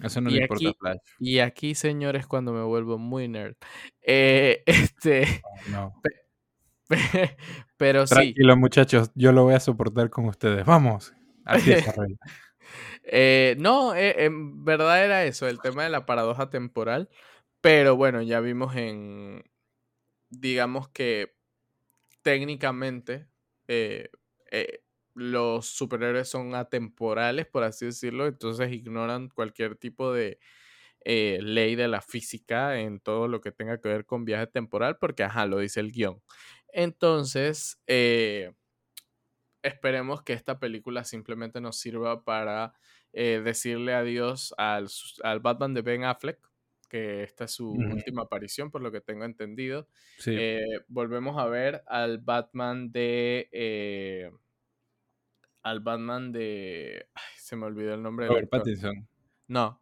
Eso no Y le importa aquí- Flash. Y aquí, señores, cuando me vuelvo muy nerd. Eh, *laughs* este, No. pero sí, Tranquilo, muchachos, yo lo voy a soportar con ustedes. Vamos. Así es. *laughs* Eh, no, eh, en verdad era eso, el tema de la paradoja temporal. Pero bueno, ya vimos en, digamos que técnicamente eh, los superhéroes son atemporales, por así decirlo, entonces ignoran cualquier tipo de eh, ley de la física en todo lo que tenga que ver con viaje temporal, porque, ajá, lo dice el guion. Entonces, eh, esperemos que esta película simplemente nos sirva para eh, decirle adiós al, al Batman de Ben Affleck, que esta es su última aparición, por lo que tengo entendido. Sí. Volvemos a ver al Batman de. Al Batman de. ay, se me olvidó el nombre Robert. Pattinson. No.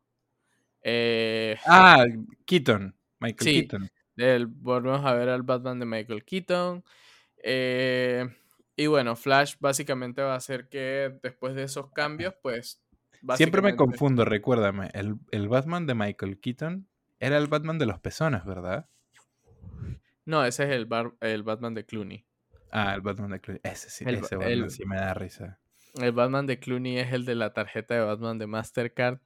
Eh, Ah, Keaton. Michael Sí. Keaton. del- volvemos a ver al Batman de Michael Keaton. Eh, y bueno, Flash básicamente va a hacer que después de esos cambios, pues. Siempre me confundo, recuérdame. El, el Batman de Michael Keaton era el Batman de los pezones, ¿verdad? No, ese es el, bar- el Batman de Clooney. Ah, el Batman de Clooney. Ese sí, El- ese Batman el- sí me da risa. El Batman de Clooney es el de la tarjeta de Batman de Mastercard,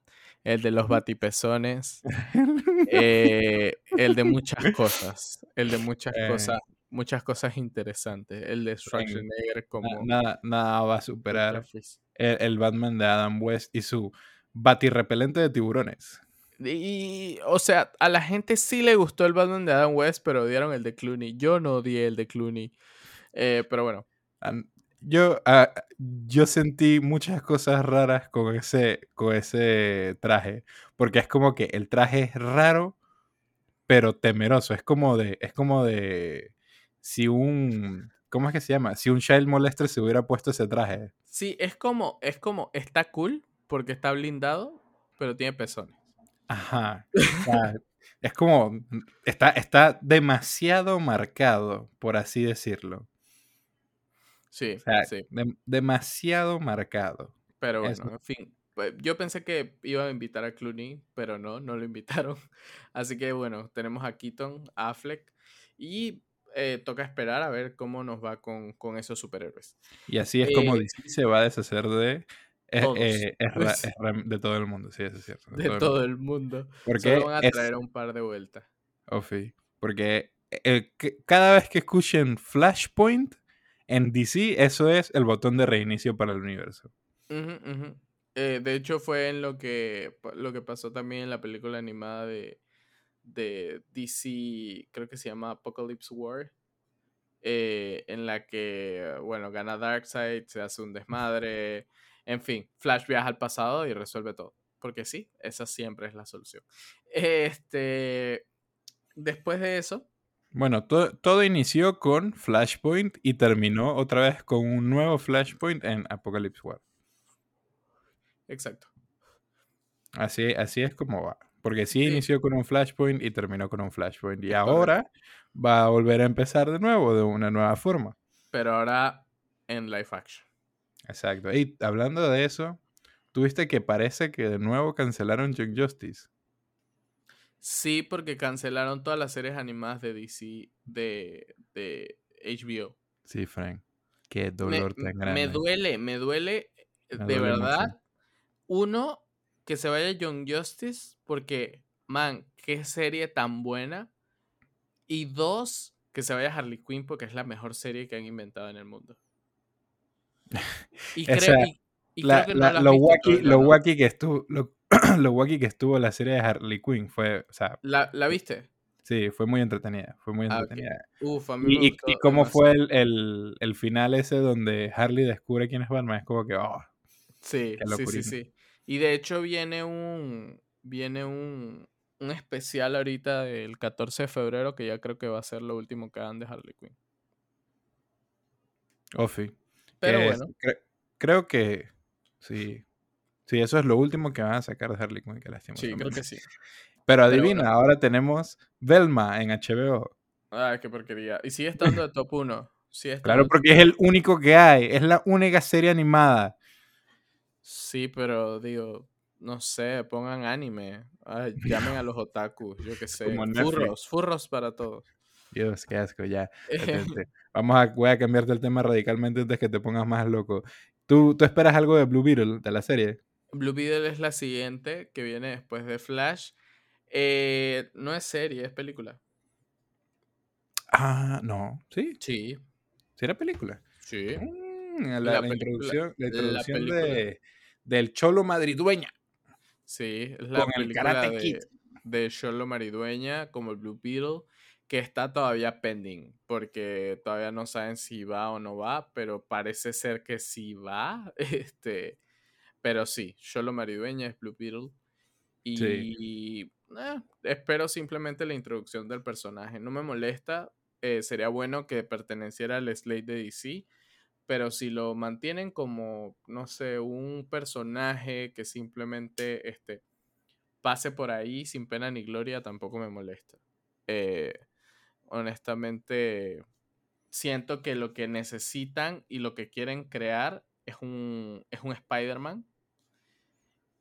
el de los batipezones, *laughs* eh, el de muchas cosas, el de muchas Eh. cosas, muchas cosas interesantes, el de Schwarzenegger como Na- nada, nada va a superar el, el Batman de Adam West y su batirrepelente de tiburones. Y, o sea, a la gente sí le gustó el Batman de Adam West, pero odiaron el de Clooney. Yo no odié el de Clooney. Eh, pero bueno, yo, ah, yo sentí muchas cosas raras con ese, con ese traje. Porque es como que el traje es raro, pero temeroso. Es como de. Es como de. Si un. ¿Cómo es que se llama? Si un child molester se hubiera puesto ese traje. Sí, es como, es como, está cool porque está blindado, pero tiene pezones. Ajá. es como. Está, está demasiado marcado, por así decirlo. Sí, O sea, sí. dem- demasiado marcado. Pero Eso. bueno, en fin. Pues, Yo pensé que iban a invitar a Clooney, pero no, no lo invitaron. *laughs* Así que bueno, tenemos a Keaton, a Affleck y eh, toca esperar a ver cómo nos va con, con esos superhéroes. Y así es como Eh, DC se va a deshacer de. eh, *laughs* de todo el mundo, sí, eso es cierto. De todo el mundo. Porque Solo van a es- traer un par de vueltas. Ofi, porque que- cada vez que escuchen Flashpoint en DC, eso es el botón de reinicio para el universo. Eh, de hecho, fue en lo que, lo que pasó también en la película animada de, de DC, creo que se llama Apocalypse War, eh, en la que, bueno, gana Darkseid, se hace un desmadre, en fin, Flash viaja al pasado y resuelve todo. Porque sí, esa siempre es la solución. Este, después de eso, Bueno, to- todo inició con Flashpoint y terminó otra vez con un nuevo Flashpoint en Apocalypse War. exacto. Así, así es como va. Porque sí Sí. inició con un Flashpoint y terminó con un Flashpoint. Y ahora va a volver a empezar de nuevo, de una nueva forma. Pero ahora en live action. Exacto. Y hablando de eso, tuviste que parece que de nuevo cancelaron Young Justice. Sí, porque cancelaron todas las series animadas de DC de, de HBO. Sí, Frank. Qué Me, dolor tan grande. me duele, me duele Me de duele verdad. Uno, que se vaya Young Justice, porque, man, qué serie tan buena. Y dos, que se vaya Harley Quinn, porque es la mejor serie que han inventado en el mundo. *laughs* Y creo, sea, y- y La- creo que no la- lo, wacky, lo wacky que estuvo, lo, *clears throat* lo wacky que estuvo la serie de Harley Quinn fue, o sea, ¿La, la viste? sí, fue muy entretenida, fue muy Ah, entretenida. Uf, a mí me Y, y- gustó y cómo fue el, el- el final ese donde Harley descubre quién es Batman, es como que, oh, Sí, sí, sí, sí. Y de hecho viene un viene un, un especial ahorita del 14 de febrero que ya creo que va a ser lo último que hagan de Harley Quinn. Ofi. Pero que es- bueno, cre- creo que sí. Sí, eso es lo último que van a sacar de Harley Quinn, que sí, lastimosamente. creo que sí. Pero Pero adivina, bueno. ahora tenemos Velma en HBO. Ah, qué porquería. Y sigue estando de top 1. Sigue *laughs* estando Claro, porque es el único que hay, es la única serie animada. Sí, pero digo, no sé, pongan anime. Ay, *laughs* llamen a los otakus, yo qué sé. Furros, furros para todos. Dios, qué asco, ya. *laughs* Vamos a, voy a cambiarte el tema radicalmente antes que te pongas más loco. ¿Tú, ¿Tú esperas algo de Blue Beetle, de la serie? Blue Beetle es la siguiente que viene después de Flash. Eh, no es serie, es película. Ah, no. ¿Sí? Sí, ¿Sí era película? sí. Mm, la, La la película- introducción, la de, del cholo madridueña. Sí, es la Con el película Karate Kid. de, de Xolo Maridueña como el Blue Beetle, que está todavía pending, porque todavía no saben si va o no va, pero parece ser que sí va. *laughs* Este, pero sí, Xolo Maridueña es Blue Beetle. Y eh, espero simplemente la introducción del personaje. No me molesta, eh, sería bueno que perteneciera al slate de DC, pero si lo mantienen como, no sé, un personaje que simplemente este, pase por ahí sin pena ni gloria, tampoco me molesta. Eh, honestamente, siento que lo que necesitan y lo que quieren crear es un, es un Spider-Man.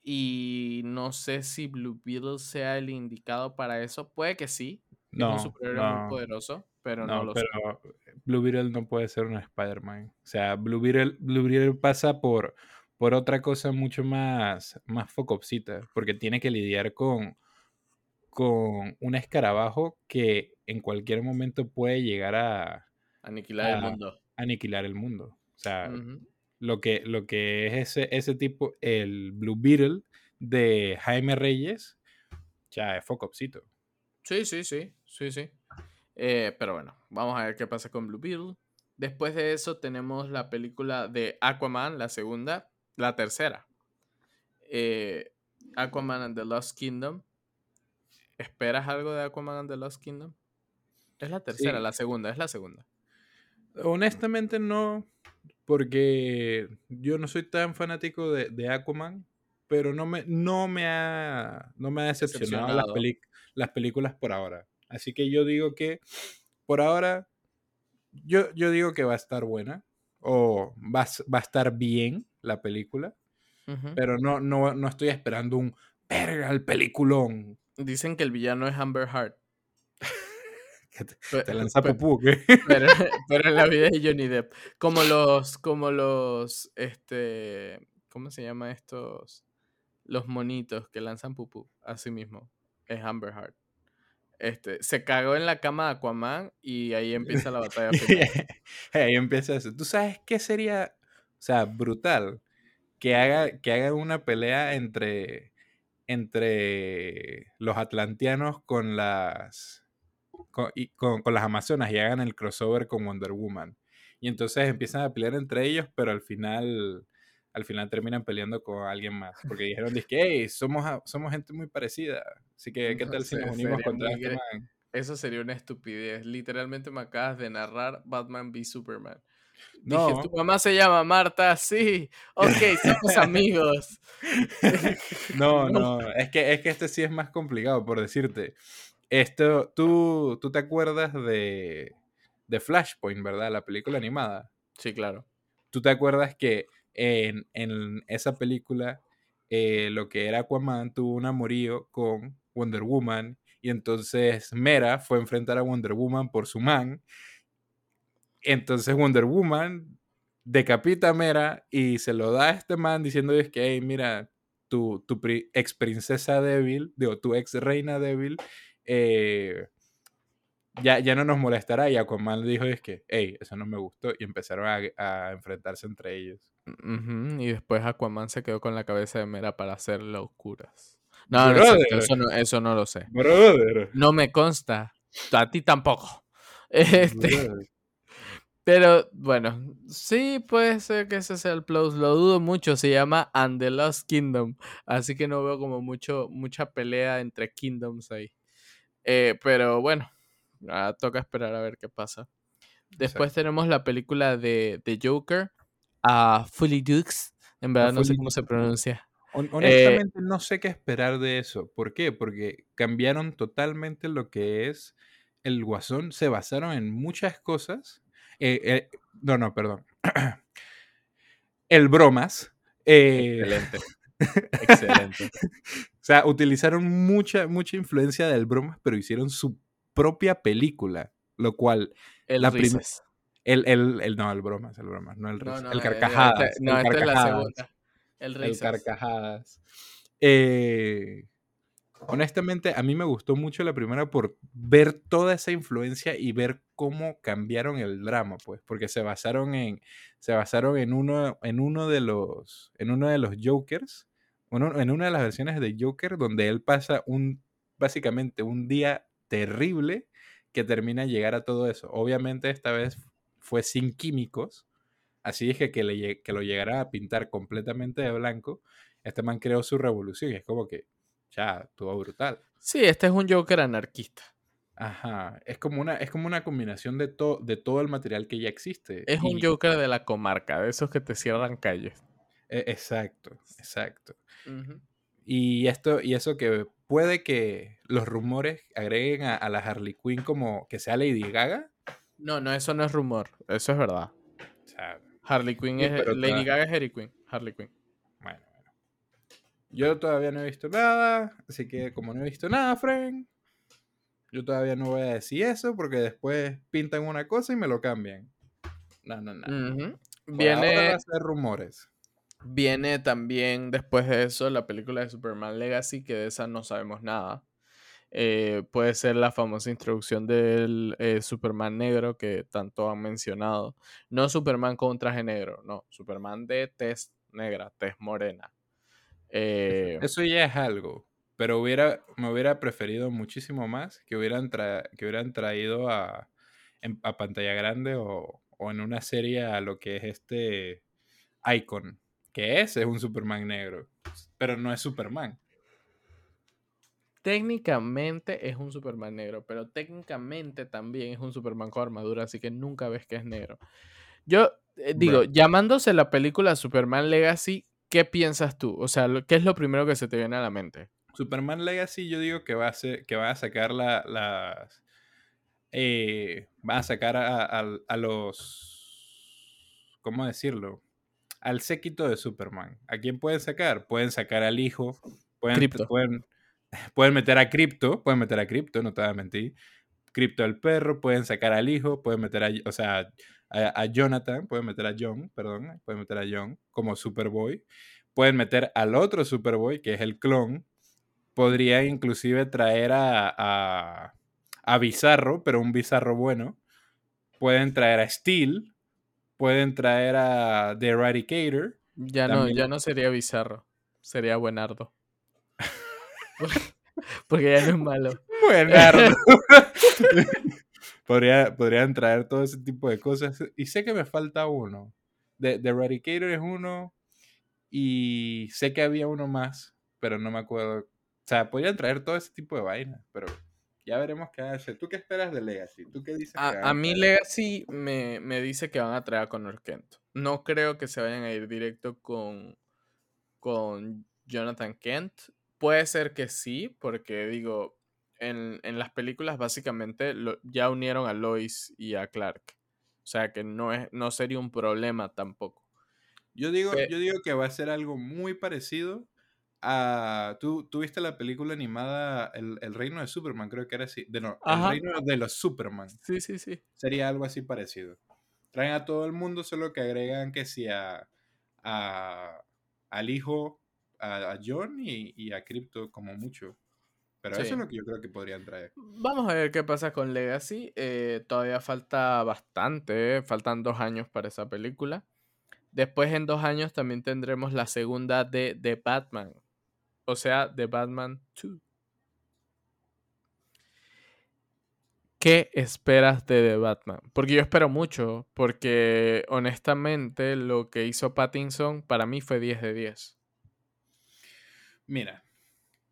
Y no sé si Blue Beetle sea el indicado para eso. Puede que sí. es No, un superhéroe muy poderoso, pero no, no, lo sé. pero Blue Beetle no puede ser un Spider-Man. O sea, Blue Beetle, Blue Beetle pasa por, por otra cosa mucho más, más focopsita, porque tiene que lidiar con, con un escarabajo que en cualquier momento puede llegar a Aniquilar el mundo. aniquilar el mundo. O sea. Lo que, lo que es ese, ese tipo, el Blue Beetle de Jaime Reyes, ya es focopsito. Sí, sí, sí, sí, sí. Eh, pero bueno, vamos a ver qué pasa con Blue Beetle. Después de eso tenemos la película de Aquaman, la segunda, la tercera. Eh, Aquaman and the Lost Kingdom. ¿Esperas algo de Aquaman and the Lost Kingdom? Es la tercera, la segunda, es la segunda. Honestamente no, porque yo no soy tan fanático de, Aquaman, pero no me, no me, ha, no me ha decepcionado, Las, las, películas por ahora. Así que yo digo que por ahora, yo, yo digo que va a estar buena, o va, va a estar bien la película, pero no, no, no estoy esperando un verga el peliculón. Dicen que el villano es Amber *laughs* Te, lanza pupú, ¿qué? *laughs* *laughs* Pero, en la vida de Johnny Depp. Como los, como los, este, ¿cómo se llama estos? Los monitos que lanzan pupú, así mismo. Es Amber Heart. Este, se cagó en la cama de Aquaman y ahí empieza la batalla *laughs* ahí empieza eso. ¿Tú sabes qué sería, o sea, brutal? Que haga, que haga una pelea entre, entre los atlanteanos con las con, y, con, con, las Amazonas y hagan el crossover con Wonder Woman. Y entonces empiezan a pelear entre ellos, pero al final, al final terminan peleando con alguien más. Porque dijeron, que hey, somos, somos gente muy parecida. Así que, ¿qué tal si nos unimos contra este man? Eso sería una estupidez. Literalmente me acabas de narrar Batman v Superman. No. Dije, tu mamá se llama Marta, sí. Ok, somos amigos. *laughs* *laughs* no, no, es que, es que este sí es más complicado, por decirte. Esto, ¿tú, tú te acuerdas de, de Flashpoint, ¿verdad? La película animada. Sí, claro. ¿Tú te acuerdas que en, en esa película eh, lo que era Aquaman tuvo un amorío con Wonder Woman y entonces Mera fue a enfrentar a Wonder Woman por su man. Entonces Wonder Woman decapita a Mera y se lo da a este man diciendo que, hey, mira, tu, tu ex princesa débil, digo, tu ex reina débil eh, ya, ya no nos molestará. Y Aquaman le dijo, es que, hey, eso no me gustó. Y empezaron a, enfrentarse entre ellos. Y después Aquaman se quedó con la cabeza de Mera para hacer locuras. No, eso, no, eso no lo sé. No me consta. A ti tampoco. *laughs* Este, pero bueno, sí puede ser que ese sea el plus. Lo dudo mucho. Se llama And the Lost Kingdom. Así que no veo como mucho, mucha pelea entre kingdoms ahí. Eh, pero bueno, toca esperar a ver qué pasa. Después tenemos la película de, de Joker, a Fully Dukes. En verdad no sé cómo se pronuncia. Eh, honestamente no sé qué esperar de eso. ¿Por qué? Porque cambiaron totalmente lo que es el Guasón. Se basaron en muchas cosas. Eh, no, no, perdón. *clears throat* el Bromas. Excelente. *laughs* Excelente. O sea, utilizaron mucha, mucha influencia del bromas, pero hicieron su propia película, lo cual... El la el, el, el, no, el bromas, el bromas, no el el carcajadas. no, esta es la segunda. El. El carcajadas. Eh, honestamente, a mí me gustó mucho la primera por ver toda esa influencia y ver cómo cambiaron el drama, pues, porque se basaron en, se basaron en uno, en uno de los, en uno de los Jokers en una de las versiones de Joker donde él pasa un, básicamente un día terrible que termina llegar a todo eso. Obviamente esta vez fue sin químicos, así dije que, le, que lo llegara a pintar completamente de blanco. Este man creó su revolución y es como que ya, estuvo brutal. Sí, este es un Joker anarquista. Ajá, es como una, es como una combinación de, de todo el material que ya existe. Es un Joker de la comarca, de esos que te cierran calles. E, exacto, exacto. Y esto, y eso que puede que los rumores agreguen a, la Harley Quinn como que sea Lady Gaga. No, no, eso no es rumor, eso es verdad. Harley Quinn es. Lady Gaga es Harley Quinn. Harley Quinn. Bueno, bueno. Yo todavía no he visto nada, así que como no he visto nada, Frank, yo todavía no voy a decir eso porque después pintan una cosa y me lo cambian. No, no, no. Viene. a ser rumores. Viene también después de eso la película de Superman Legacy, que de esa no sabemos nada. Eh, puede ser la famosa introducción del eh, Superman negro que tanto han mencionado. No Superman con un traje negro, no, Superman de tez negra, tez morena. Eh, eso ya es algo, pero hubiera, me hubiera preferido muchísimo más que hubieran, que hubieran traído a, a pantalla grande o, o en una serie a lo que es este Icon, que ese es un Superman negro, pero no es Superman. Técnicamente es un Superman negro, pero técnicamente también es un Superman con armadura, así que nunca ves que es negro. Yo eh, digo, llamándose la película Superman Legacy, ¿qué piensas tú? O sea, ¿qué es lo primero que se te viene a la mente? Superman Legacy, yo digo que va a, ser, que va a sacar la, las. Eh, va a sacar a, los. ¿Cómo decirlo? Al séquito de Superman. ¿A quién pueden sacar? Pueden sacar al hijo. Pueden, pueden, *laughs* pueden meter a Crypto. Pueden meter a Crypto, no te voy a mentir. Crypto al perro. Pueden sacar al hijo. Pueden meter a. O sea, a, Jonathan, pueden meter a John, perdón, pueden meter a John como Superboy, pueden meter al otro Superboy, que es el clon, podría inclusive traer a, a, Bizarro, pero un Bizarro bueno, pueden traer a Steel, pueden traer a The Eradicator. Ya no, ya no sería Bizarro, sería Buenardo. *laughs* Porque ya no es malo. *laughs* Buenardo. *laughs* podrían traer todo ese tipo de cosas. Y sé que me falta uno. The, The Eradicator es uno. Y sé que había uno más, pero no me acuerdo. O sea, podrían traer todo ese tipo de vainas, pero ya veremos qué hace. ¿Tú qué esperas de Legacy? ¿Tú qué dices? A, a mí Legacy me, me, dice que van a traer a Connor Kent. No creo que se vayan a ir directo con, con Jonathan Kent. Puede ser que sí, porque digo, en, las películas básicamente ya unieron a Lois y a Clark. O sea que no, es, no sería un problema tampoco. Yo digo, yo digo que va a ser algo muy parecido a... ¿Tú, viste la película animada el, Reino de Superman? Creo que era así. De no, el Reino de los Superman. Sí, sí, sí. Sería algo así parecido. Traen a todo el mundo, solo que agregan que si a, al hijo, a, John y, y a Crypto como mucho. Pero eso es lo que yo creo que podrían traer. Vamos a ver qué pasa con Legacy. Eh, todavía falta bastante, faltan dos años para esa película. Después en dos años también tendremos la segunda de The Batman. O sea, The Batman 2. ¿Qué esperas de The Batman? Porque yo espero mucho, porque honestamente lo que hizo Pattinson para mí fue 10 de 10. Mira,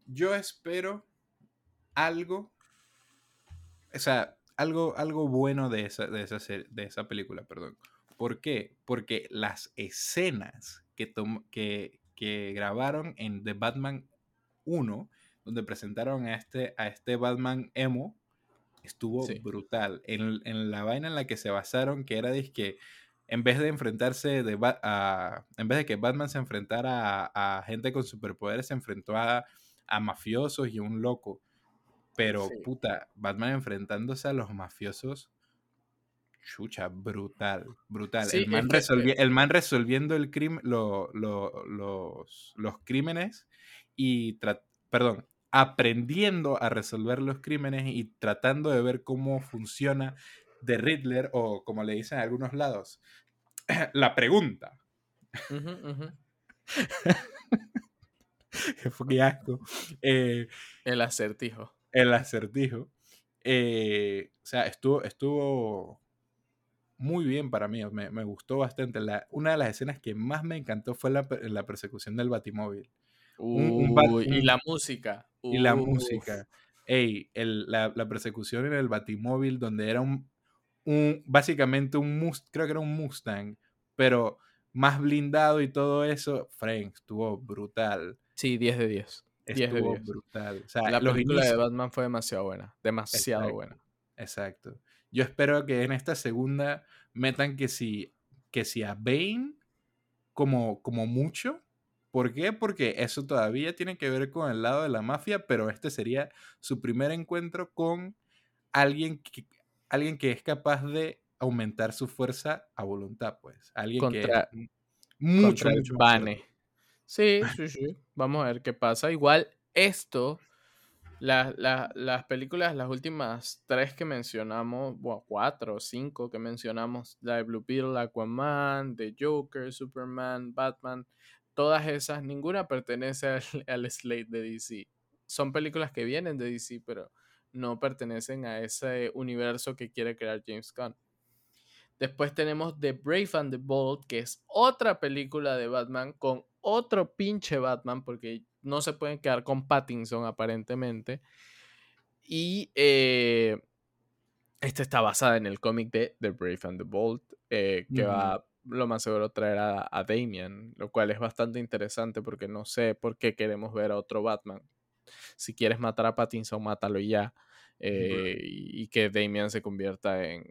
yo espero algo, o sea, algo, algo bueno de esa, de esa, de esa película, perdón. ¿Por qué? Porque las escenas que, que, que grabaron en The Batman 1, donde presentaron a este, a este Batman emo, estuvo brutal. En, en, la vaina en la que se basaron, que era que en vez de enfrentarse de a, en vez de que Batman se enfrentara a, a gente con superpoderes, se enfrentó a, a, mafiosos y a un loco. Pero, puta, Batman enfrentándose a los mafiosos. Chucha, brutal, brutal. el, man el, man resolviendo el crimen, los, los, crímenes y, perdón, aprendiendo a resolver los crímenes y tratando de ver cómo funciona de Riddler o como le dicen a algunos lados, *clears throat* la pregunta. *laughs* Qué asco. Eh, el acertijo el acertijo. Eh, o sea, estuvo, estuvo muy bien para mí, me, gustó bastante. La, una de las escenas que más me encantó fue la, la persecución del Batimóvil. y la música. Y la música. Ey, la, persecución en el Batimóvil, donde era un, un básicamente un Mustang, creo que era un Mustang, pero más blindado y todo eso, Frank, estuvo brutal. Sí, 10 de 10 estuvo brutal. la película de Batman fue demasiado buena. Demasiado buena. Exacto. Yo espero que en esta segunda metan que si, que si a Bane como, como mucho. ¿Por qué? Porque eso todavía tiene que ver con el lado de la mafia, pero este sería su primer encuentro con alguien que, alguien que es capaz de aumentar su fuerza a voluntad, pues. Alguien que mucho, mucho, Bane. Sí, sí, sí. Vamos a ver qué pasa. Igual esto, las películas, las últimas tres que mencionamos, bueno, cuatro o cinco que mencionamos, la de Blue Beetle, Aquaman, The Joker, Superman, Batman, todas esas, ninguna pertenece al, *laughs* al slate de DC. Son películas que vienen de DC, pero no pertenecen a ese universo que quiere crear James Gunn. Después tenemos The Brave and the Bold, que es otra película de Batman con otro pinche Batman, porque no se pueden quedar con Pattinson aparentemente. Y eh, esta está basada en el cómic de The Brave and the Bold, eh, que va lo más seguro traer a, a Damian, lo cual es bastante interesante porque no sé por qué queremos ver a otro Batman. Si quieres matar a Pattinson, mátalo ya. Eh, y, que Damian se convierta en,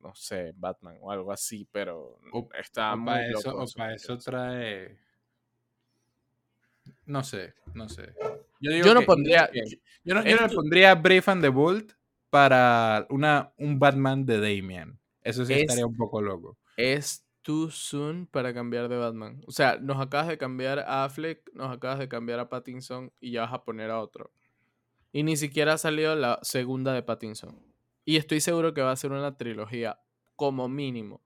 no sé, Batman o algo así, pero está muy para eso, o para eso trae. No sé, no sé. Yo, no pondría. yo no, le pondría Brave and the Bold para una, un Batman de Damian. Eso sí estaría un poco loco. Es too soon para cambiar de Batman. O sea, nos acabas de cambiar a Affleck, nos acabas de cambiar a Pattinson y ya vas a poner a otro. Y ni siquiera ha salido la segunda de Pattinson. Y estoy seguro que va a ser una trilogía, como mínimo.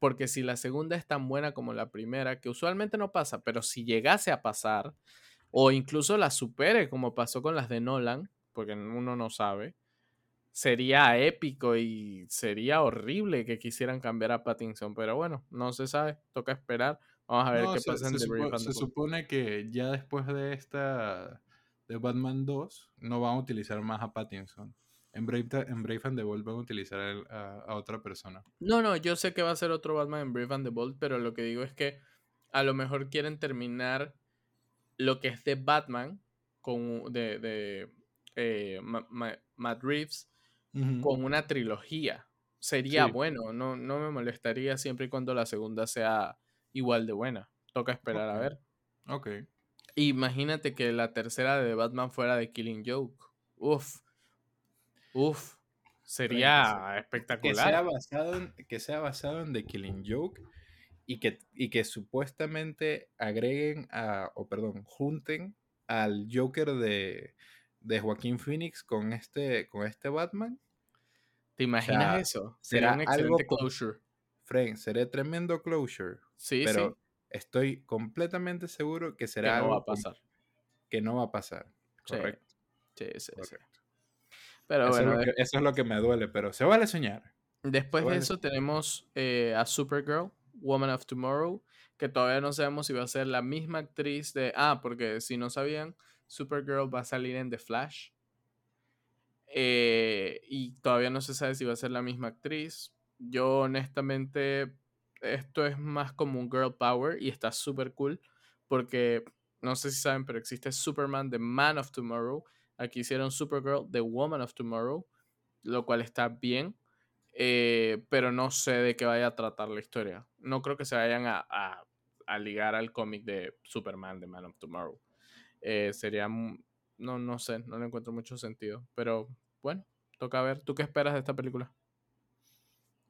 Porque si la segunda es tan buena como la primera, que usualmente no pasa, pero si llegase a pasar, o incluso la supere, como pasó con las de Nolan, porque uno no sabe, sería épico y sería horrible que quisieran cambiar a Pattinson, pero bueno, no se sabe, toca esperar. Vamos a ver qué pasa en se, The se supone que ya después de esta de Batman 2 no van a utilizar más a Pattinson. En Brave, en Brave and the Bold van a utilizar a, otra persona. No, no, yo sé que va a ser otro Batman en Brave and the Bold, pero lo que digo es que a lo mejor quieren terminar lo que es de Batman con de, de eh, Matt Reeves con una trilogía. Sería bueno, no, no me molestaría siempre y cuando la segunda sea igual de buena. Toca esperar a ver. Ok. Imagínate que la tercera de Batman fuera de Killing Joke. Uf. Uf. Sería espectacular. Que sea, basado en, que sea basado en The Killing Joke y que, y que supuestamente agreguen a, o perdón, junten al Joker de, de Joaquín Phoenix con este, con este Batman. ¿Te imaginas eso? Será un excelente closure. Frank, será tremendo closure. Sí, pero estoy completamente seguro que será que no va a pasar. Que no va a pasar. Correcto. Sí, sí, sí. Pero eso bueno, es que, eso es lo que me duele, pero se vale soñar. Después de eso tenemos eh, a Supergirl, Woman of Tomorrow, que todavía no sabemos si va a ser la misma actriz de... Ah, porque si no sabían, Supergirl va a salir en The Flash. Eh, y todavía no se sabe si va a ser la misma actriz. Yo honestamente, esto es más como un girl power y está súper cool porque, no sé si saben, pero existe Superman, The Man of Tomorrow. Aquí hicieron Supergirl, The Woman of Tomorrow, lo cual está bien. Eh, pero no sé de qué vaya a tratar la historia. No creo que se vayan a, a ligar al cómic de Superman, The Man of Tomorrow. Eh, sería, no, no sé, no le encuentro mucho sentido. Pero bueno, toca ver. ¿Tú qué esperas de esta película?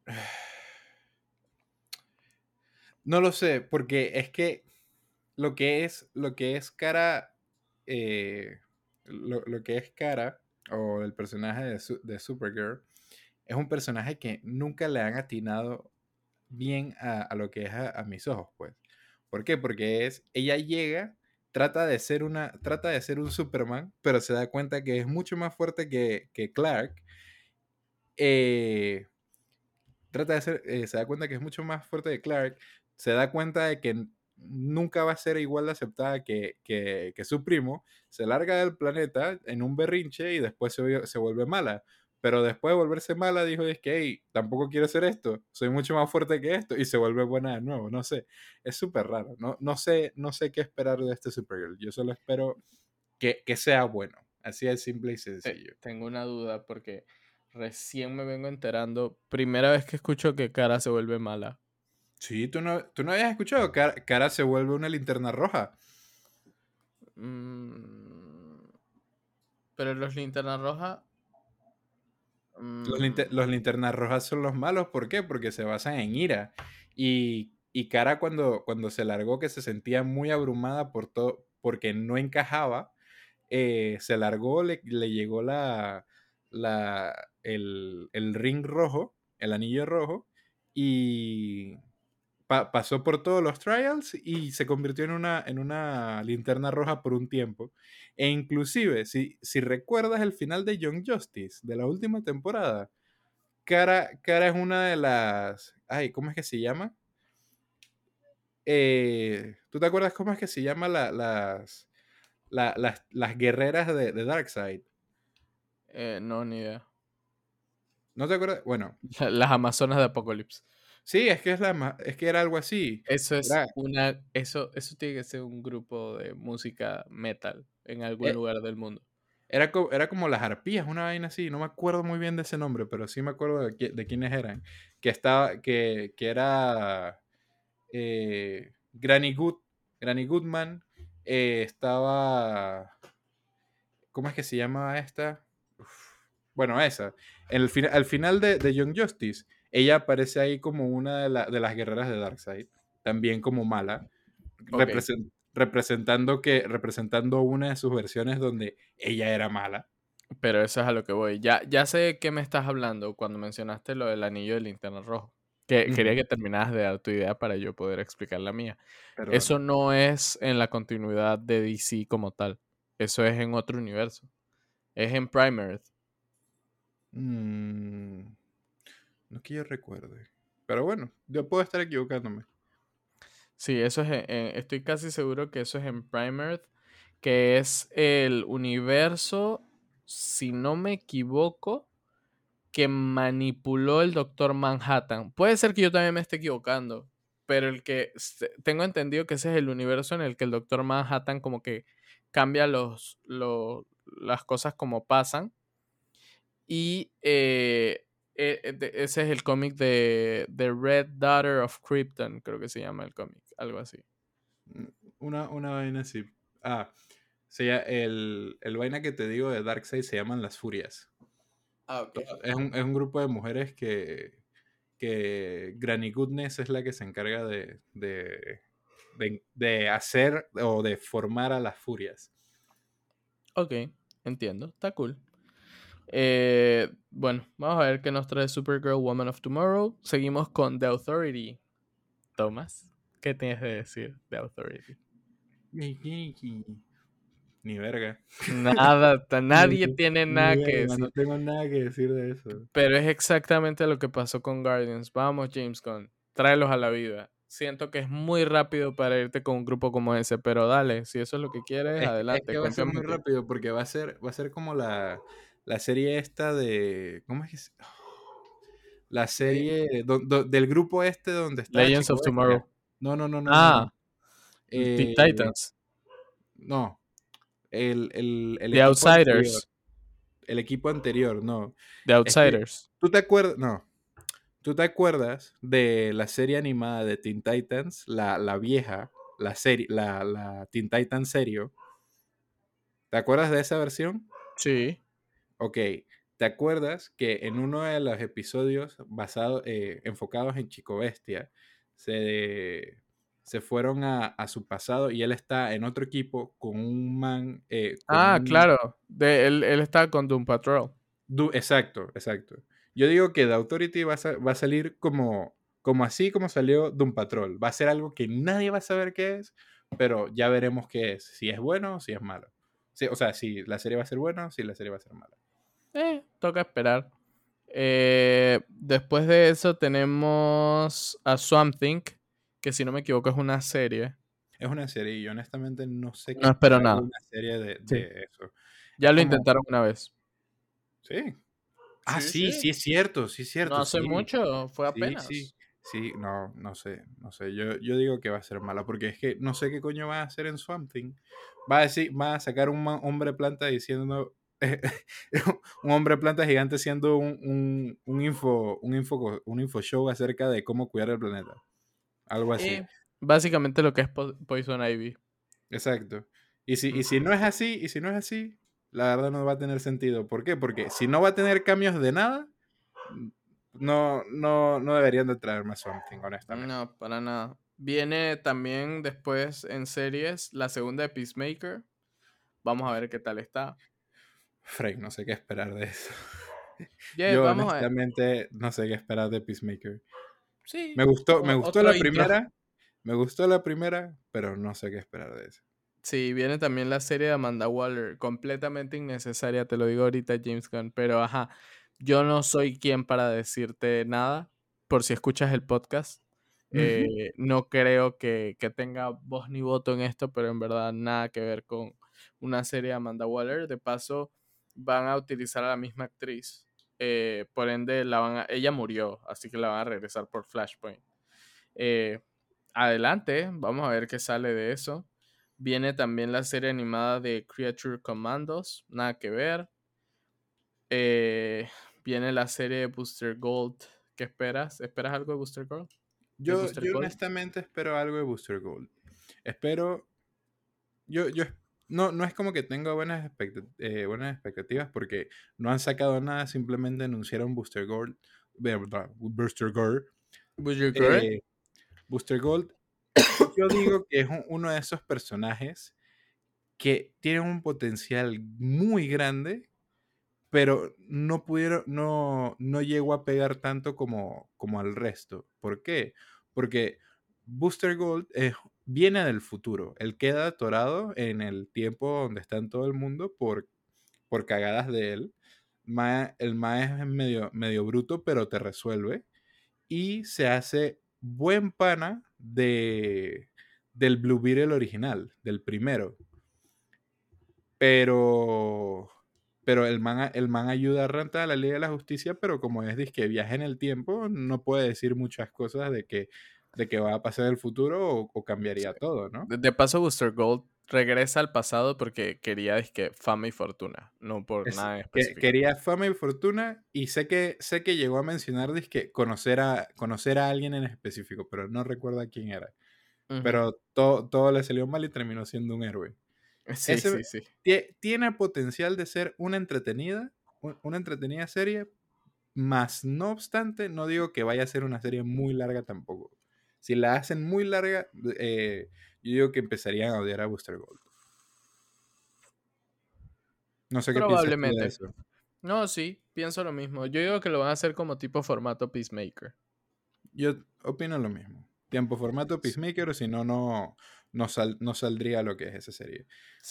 *sighs* No lo sé, porque es que lo que es, lo que es cara, eh, lo, que es cara, o el personaje de, de, Supergirl, es un personaje que nunca le han atinado bien a, lo que es a, mis ojos, pues. ¿Por qué? Porque es, ella llega trata de ser una, trata de ser un Superman, pero se da cuenta que es mucho más fuerte que, Clark. Eh, trata de ser, eh, se da cuenta que es mucho más fuerte que Clark. Se da cuenta de que nunca va a ser igual de aceptada que, su primo. Se larga del planeta en un berrinche y después se, se vuelve mala. Pero después de volverse mala, dijo, es que, hey, tampoco quiero hacer esto, soy mucho más fuerte que esto, y se vuelve buena de nuevo, no sé, es súper raro, no, no, sé, no sé qué esperar de este Supergirl, yo solo espero que, sea bueno, así es simple y sencillo. tengo una duda porque recién me vengo enterando, primera vez que escucho que Cara se vuelve mala. Sí, tú no, tú no habías escuchado, Cara, Cara se vuelve una linterna roja. Mm, pero los linternas rojas los, mm. linternas rojas son los malos, ¿por qué? Porque se basan en ira. Y, y Cara cuando, cuando se largó, que se sentía muy abrumada por todo, porque no encajaba, eh, se largó, le, llegó la, la, el, el ring rojo, el anillo rojo, y pasó por todos los trials y se convirtió en una, en una linterna roja por un tiempo. E inclusive, si, si recuerdas el final de Young Justice, de la última temporada, Cara, Cara es una de las. Ay, ¿cómo es que se llama? Eh, ¿Tú te acuerdas cómo es que se llama la- las, la- las, las guerreras de, de Darkseid? Eh, no, ni idea. ¿No te acuerdas? Bueno, *laughs* Las Amazonas de Apocalipsis. Sí, es que, es la, es que era algo así. Eso es Era- una. Eso, eso tiene que ser un grupo de música metal en algún Eh, lugar del mundo. Era, co- era como las arpías, una vaina así. No me acuerdo muy bien de ese nombre, pero sí me acuerdo de, qui- de quiénes eran. Que estaba, que, que era eh, Granny, Good, Granny Goodman. eh, estaba. ¿Cómo es que se llama esta? Uf, Bueno, esa. En el fin- al final de, de Young Justice, ella aparece ahí como una de, la- de las guerreras de Darkseid. También como mala. Representando, que, representando una de sus versiones donde ella era mala. Pero eso es a lo que voy. Ya, ya sé de qué me estás hablando cuando mencionaste lo del anillo de linterna rojo. Que quería que terminaras de dar tu idea para yo poder explicar la mía. Pero Eso no es en la continuidad de DC como tal. Eso es en otro universo. Es en Prime Earth. mm, no es que yo recuerde. Pero bueno, yo puedo estar equivocándome. Sí, eso es. en- en- estoy casi seguro que eso es en Prime Earth. Que es el universo, si no me equivoco, que manipuló el Doctor Manhattan. Puede ser que yo también me esté equivocando. Pero el que tengo entendido que ese es el universo en el que el Doctor Manhattan como que cambia los, lo- las cosas como pasan. Y eh, ese es el cómic de The Red Daughter of Krypton, creo que se llama el cómic, algo así. Mm, Una, una vaina así. Ah, lla- el, el vaina que te digo de Darkseid se llaman las Furias. Ah, ok. Es un, es un grupo de mujeres que, que Granny Goodness es la que se encarga de, de, de- de hacer o de formar a las Furias. Ok, entiendo, está cool. Eh, bueno, vamos a ver qué nos trae Supergirl Woman of Tomorrow. Seguimos con The Authority. Thomas, ¿qué tienes de decir de Authority? Ni verga. Nada, *laughs* nadie tiene nada que decir. No tengo nada que decir de eso. Pero es exactamente lo que pasó con Guardians. Vamos, James Gunn, tráelos a la vida. Siento que es muy rápido para irte con un grupo como ese, pero dale, si eso es lo que quieres, Es- es adelante. que va a ser muy rápido porque va a ser, va a ser como la, la serie esta de. ¿Cómo es que se- *sighs* La serie do- do- del grupo este donde está. Legends Chico of Bestia. Tomorrow. No, no, no, no. Ah, no. Teen Eh, Titans. No. El, el, el The Outsiders. anterior. El equipo anterior, no. The Outsiders. ¿Tú te acuerdas? No. ¿Tú te acuerdas de la serie animada de Teen Titans? La, la vieja, la serie, la, la Teen Titans serio. ¿Te acuerdas de esa versión? Sí. Ok. ¿Te acuerdas que en uno de los episodios basados, eh, enfocados en Chico Bestia, se, se fueron a, a su pasado y él está en otro equipo con un man. eh, con Ah, un- claro. De, él, él está con Doom Patrol. Du- exacto, exacto. Yo digo que The Authority va a, va a salir como, como así como salió Doom Patrol. Va a ser algo que nadie va a saber qué es, pero ya veremos qué es. Si es bueno o si es malo. O sea, si la serie va a ser buena o si la serie va a ser mala. Eh, toca esperar. Eh, después de eso tenemos a Swamp Thing, que si no me equivoco es una serie. Es una serie y yo honestamente no sé qué No espero nada. una serie de, Sí. eso. Ya lo como- intentaron una vez. Sí. Ah, Sí, sí, es cierto, sí es cierto. no hace sí. mucho, fue apenas. Sí, sí, no, no sé, no sé. Yo, yo digo que va a ser mala, porque es que no sé qué coño va a hacer en Swamp Thing. Va a decir, va a sacar un hombre planta diciendo *laughs* un hombre planta gigante siendo un, un, un info, un info, un info show acerca de cómo cuidar el planeta. Algo así. Eh, básicamente lo que es Po- Poison Ivy. Exacto. Y si, y si no es así, y si no es así, la verdad no va a tener sentido. ¿Por qué? Porque si no va a tener cambios de nada, no, no, no deberían de traer más something, honestamente. No, para nada. Viene también después en series la segunda de Peacemaker. Vamos a ver qué tal está. Frank, no sé qué esperar de eso. *laughs* Yeah, Yo vamos a ver. honestamente no sé qué esperar de Peacemaker. Sí, Me gustó, me gustó la intro. primera, me gustó la primera, pero no sé qué esperar de eso. Sí, viene también la serie de Amanda Waller, completamente innecesaria, te lo digo ahorita, James Gunn, pero ajá. yo no soy quien para decirte nada, por si escuchas el podcast. Eh, no creo que, tenga voz ni voto en esto, pero en verdad nada que ver con una serie de Amanda Waller. De paso, van a utilizar a la misma actriz. Eh, por ende, la van ella murió, así que la van a regresar por Flashpoint. Eh, adelante, vamos a ver qué sale de eso. Viene también la serie animada de Creature Commandos, nada que ver. viene la serie de Booster Gold. ¿Qué esperas? ¿Esperas algo de Booster Gold? Yo, honestamente espero algo de Booster Gold. Espero. Yo, yo no, no es como que tengo buenas, eh, buenas expectativas porque no han sacado nada, simplemente anunciaron Booster Gold. Booster Gold. Booster Gold. Eh, Booster Gold. Yo digo que es uno de esos personajes que tienen un potencial muy grande pero no pudieron, no, no llegó a pegar tanto como, como al resto. ¿Por qué? Porque Booster Gold viene del futuro. Él queda atorado en el tiempo donde está en todo el mundo por, por cagadas de él. el Mae es medio, medio bruto, pero te resuelve. Y se hace buen pana de, del Blue Beetle original, del primero. Pero pero el man, el man ayuda a rentar a la Liga de la Justicia, pero como es que viaja en el tiempo, no puede decir muchas cosas de que, de que va a pasar el futuro o, cambiaría todo, ¿no? De, paso, Booster Gold regresa al pasado porque quería que fama y fortuna, no por nada específico. quería fama y fortuna y sé que, sé que llegó a mencionar que conocer a, conocer a alguien en específico, pero no recuerda quién era. Pero todo, todo le salió mal y terminó siendo un héroe. *laughs* Sí, sí, sí. Tiene potencial de ser una entretenida, una entretenida serie, más no obstante, no digo que vaya a ser una serie muy larga tampoco. Si la hacen muy larga, eh, yo digo que empezarían a odiar a Booster Gold. No sé qué Probablemente. piensas eso. No, sí, pienso lo mismo. Yo digo que lo van a hacer como tipo formato Peacemaker. Yo opino lo mismo. Tiempo formato Peacemaker, o si no, no, no, no saldría lo que es esa serie.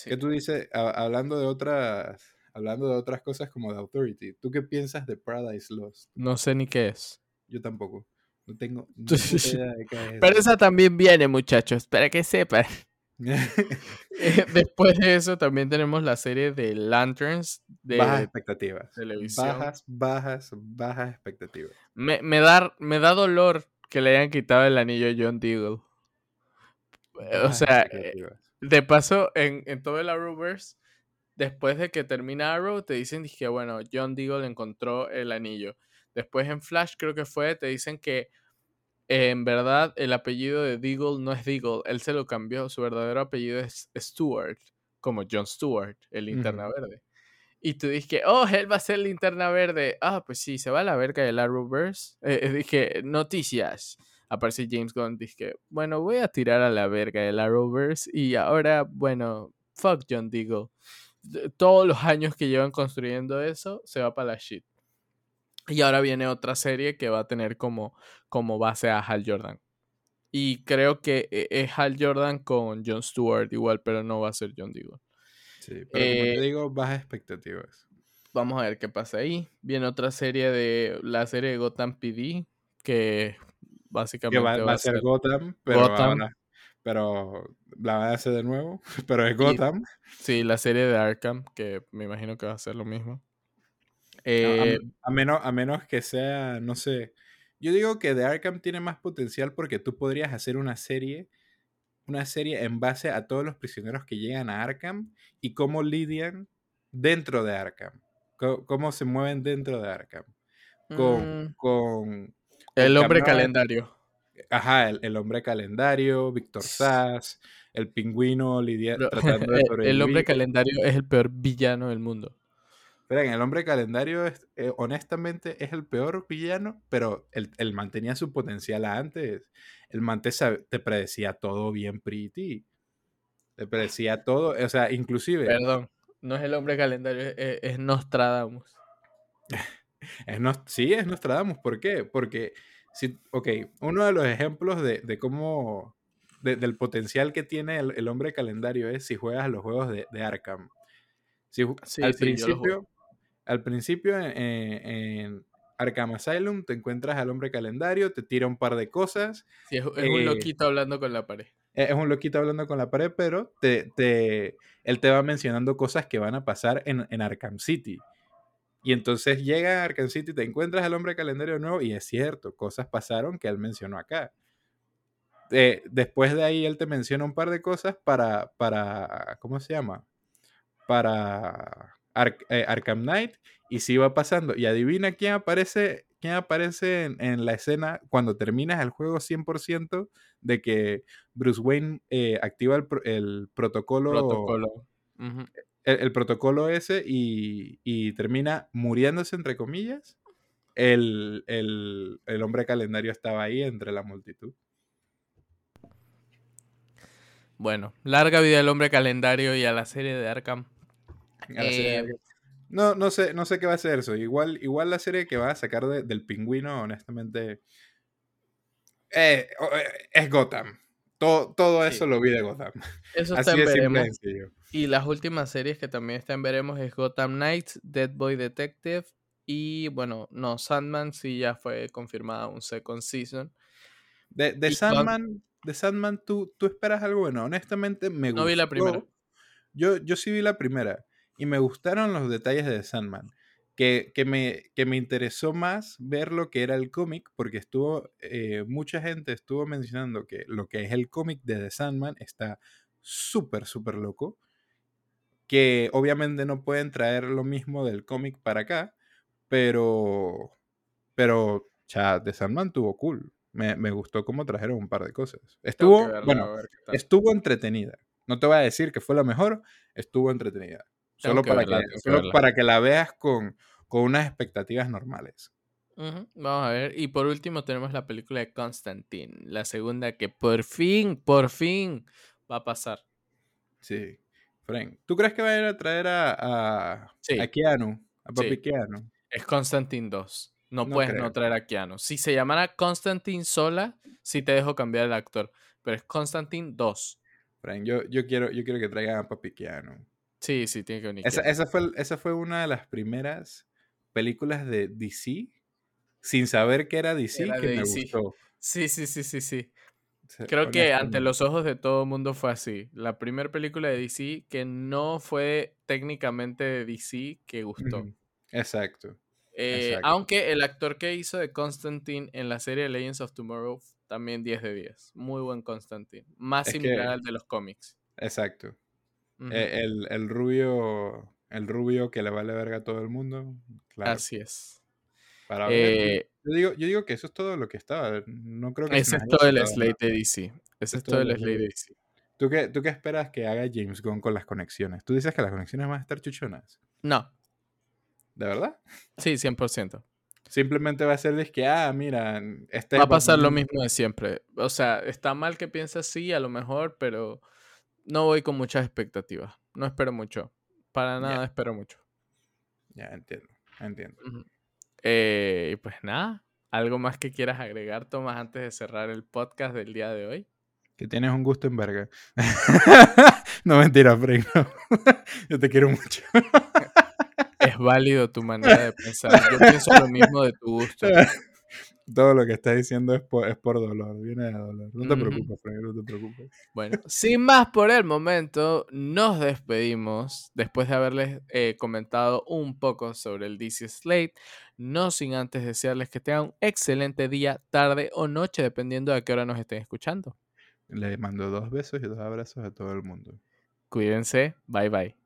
¿Qué tú dices, hablando de otras hablando de otras cosas como The Authority, ¿tú qué piensas de Paradise Lost? No sé ni qué es. Yo tampoco. No tengo *laughs* ni idea de qué es. Pero esa también viene, muchachos, para que sepan. *laughs* *laughs* Después de eso también tenemos la serie de Lanterns de bajas expectativas. Bajas, bajas, bajas expectativas. Me, me, da, me da dolor que le hayan quitado el anillo a John Deagle. O sea, eh, de paso, en, en todo el Arrowverse, después de que termina Arrow, te dicen que, bueno, John Deagle encontró el anillo. Después en Flash, creo que fue, te dicen que en verdad el apellido de Deagle no es Deagle, él se lo cambió, su verdadero apellido es Stewart, como John Stewart, el linterna verde. Y tú dije, oh, él va a ser linterna verde. Ah, pues sí, se va a la verga del Arrowverse. Eh, eh, dije, noticias aparece James Gunn, dije, bueno, voy a tirar a la verga el Arrowverse y ahora, bueno, fuck John Deagle. Todos los años que llevan construyendo eso, se va para la shit. Y ahora viene otra serie que va a tener como, como base a Hal Jordan. Y creo que e, es Hal Jordan con John Stewart igual, pero no va a ser John Deagle. Sí, pero como te eh, digo, bajas expectativas. Vamos a ver qué pasa ahí. Viene otra serie de la serie de Gotham PD, que básicamente. va, a ser Gotham, pero, pero la va a hacer de nuevo, *laughs* pero es Gotham. sí, la serie de Arkham, que me imagino que va a ser lo mismo. Eh, a, menos, a menos que sea, no sé. Yo digo que de Arkham tiene más potencial porque tú podrías hacer una serie, una serie en base a todos los prisioneros que llegan a Arkham y cómo lidian dentro de Arkham. Cómo, se mueven dentro de Arkham. Con, mm. con el hombre calendario. Ajá, el, hombre calendario, Víctor Sass, el pingüino Lidia, tratando de sobrevivir. *laughs* El hombre calendario es el peor villano del mundo. Esperen, el hombre calendario, es, eh, honestamente, es el peor villano, pero él, mantenía su potencial antes. El man te, predecía todo bien pretty. Te predecía todo, o sea, inclusive... Perdón, no es el hombre calendario, es, es Nostradamus. *laughs* Es sí, es Nostradamus. ¿Por qué? Porque, si, ok, uno de los ejemplos de, cómo, del potencial que tiene el, hombre calendario es si juegas los juegos de, Arkham. Si, al, principio, al principio en, en Arkham Asylum te encuentras al hombre calendario, te tira un par de cosas. Sí, es, es un eh, loquito hablando con la pared. es un loquito hablando con la pared, pero te, te, él te va mencionando cosas que van a pasar en, en Arkham City. Y entonces llega a Arkham City, te encuentras al hombre calendario de nuevo y es cierto, cosas pasaron que él mencionó acá. Eh, después de ahí él te menciona un par de cosas para, para ¿cómo se llama? Para Ar eh, Arkham Knight y si va pasando. Y adivina quién aparece, quién aparece en, en la escena cuando terminas el juego 100% de que Bruce Wayne eh, activa el, pro el protocolo. Protocolo. Uh -huh. el, el, protocolo ese y, y, termina muriéndose, entre comillas. El, el, el hombre calendario estaba ahí entre la multitud. Bueno, larga vida del hombre calendario y a la serie de Arkham. *laughs* Eh, no, no sé, no sé qué va a ser eso. Igual, igual la serie que va a sacar de, del pingüino, honestamente. Eh, es Gotham. Todo, todo eso sí. lo vi de Gotham. *laughs* Eso está Así en veremos. Y las últimas series que también están en veremos es Gotham Knights, Dead Boy Detective y bueno, no, Sandman sí ya fue confirmada un second season. De, de Sandman, de Sandman ¿tú, ¿tú esperas algo bueno. Honestamente me gustó. No vi la primera. Yo, yo sí vi la primera y me gustaron los detalles de Sandman. Que, que, me, que me interesó más ver lo que era el cómic, porque estuvo, eh, mucha gente estuvo mencionando que lo que es el cómic de The Sandman está súper, súper loco. Que obviamente no pueden traer lo mismo del cómic para acá, pero, pero, cha, The Sandman tuvo cool. Me, me, gustó cómo trajeron un par de cosas. Estuvo, verla, bueno, estuvo entretenida. No te voy a decir que fue la mejor, estuvo entretenida. Solo, para que, que, solo para que, la veas con, con unas expectativas normales. Uh -huh. Vamos a ver. Y por último tenemos la película de Constantine, la segunda que por fin, por fin va a pasar. Sí. Frank, ¿tú crees que va a ir a traer a, a, sí. a Keanu? A Papi sí. Keanu. Es Constantine 2. No, no puedes creo. no traer a Keanu. Si se llamara Constantine sola, sí te dejo cambiar el actor. Pero es Constantine 2. Frank, yo, yo, quiero, yo quiero que traigan a Papi Keanu. Sí, sí, tiene que venir. Esa, esa, fue, esa fue una de las primeras películas de DC sin saber que era DC era que de me DC. gustó. Sí, sí, sí, sí, sí. Creo que ante los ojos de todo el mundo fue así. La primera película de DC que no fue técnicamente de DC que gustó. Exacto. Eh, Exacto. Aunque el actor que hizo de Constantine en la serie Legends of Tomorrow también 10 de 10. Muy buen Constantine. Más es similar que... al de los cómics. Exacto. Uh -huh. el, el, rubio el rubio que le vale verga a todo el mundo. Claro. Así es. Para eh, yo, digo, yo digo que eso es todo lo que estaba. No creo que ese es todo el slate de DC. Ese es todo el slate de DC. ¿Tú qué, ¿Tú qué esperas que haga James Gunn con las conexiones? ¿Tú dices que las conexiones van a estar chuchonas? No. ¿De verdad? Sí, 100%. Simplemente va a ser que, ah, mira, este va a pasar lo mismo de siempre. O sea, está mal que pienses así, a lo mejor, pero no voy con muchas expectativas. No espero mucho. Para nada yeah. espero mucho. Ya, entiendo, entiendo. Uh -huh. eh, pues nada, ¿algo más que quieras agregar, Tomás, antes de cerrar el podcast del día de hoy? Que tienes un gusto en verga. *laughs* no, mentira, Frank. No. *laughs* Yo te quiero mucho. es válido tu manera de pensar. Yo pienso lo mismo de tu gusto. *laughs* todo lo que estás diciendo es por, es por dolor, viene de dolor. No te uh -huh. preocupes, Frank, no te preocupes. Bueno, *laughs* sin más por el momento, nos despedimos después de haberles eh, comentado un poco sobre el DC Slate. No sin antes desearles que tengan un excelente día, tarde o noche, dependiendo de a qué hora nos estén escuchando. Le mando dos besos y dos abrazos a todo el mundo. Cuídense, bye bye.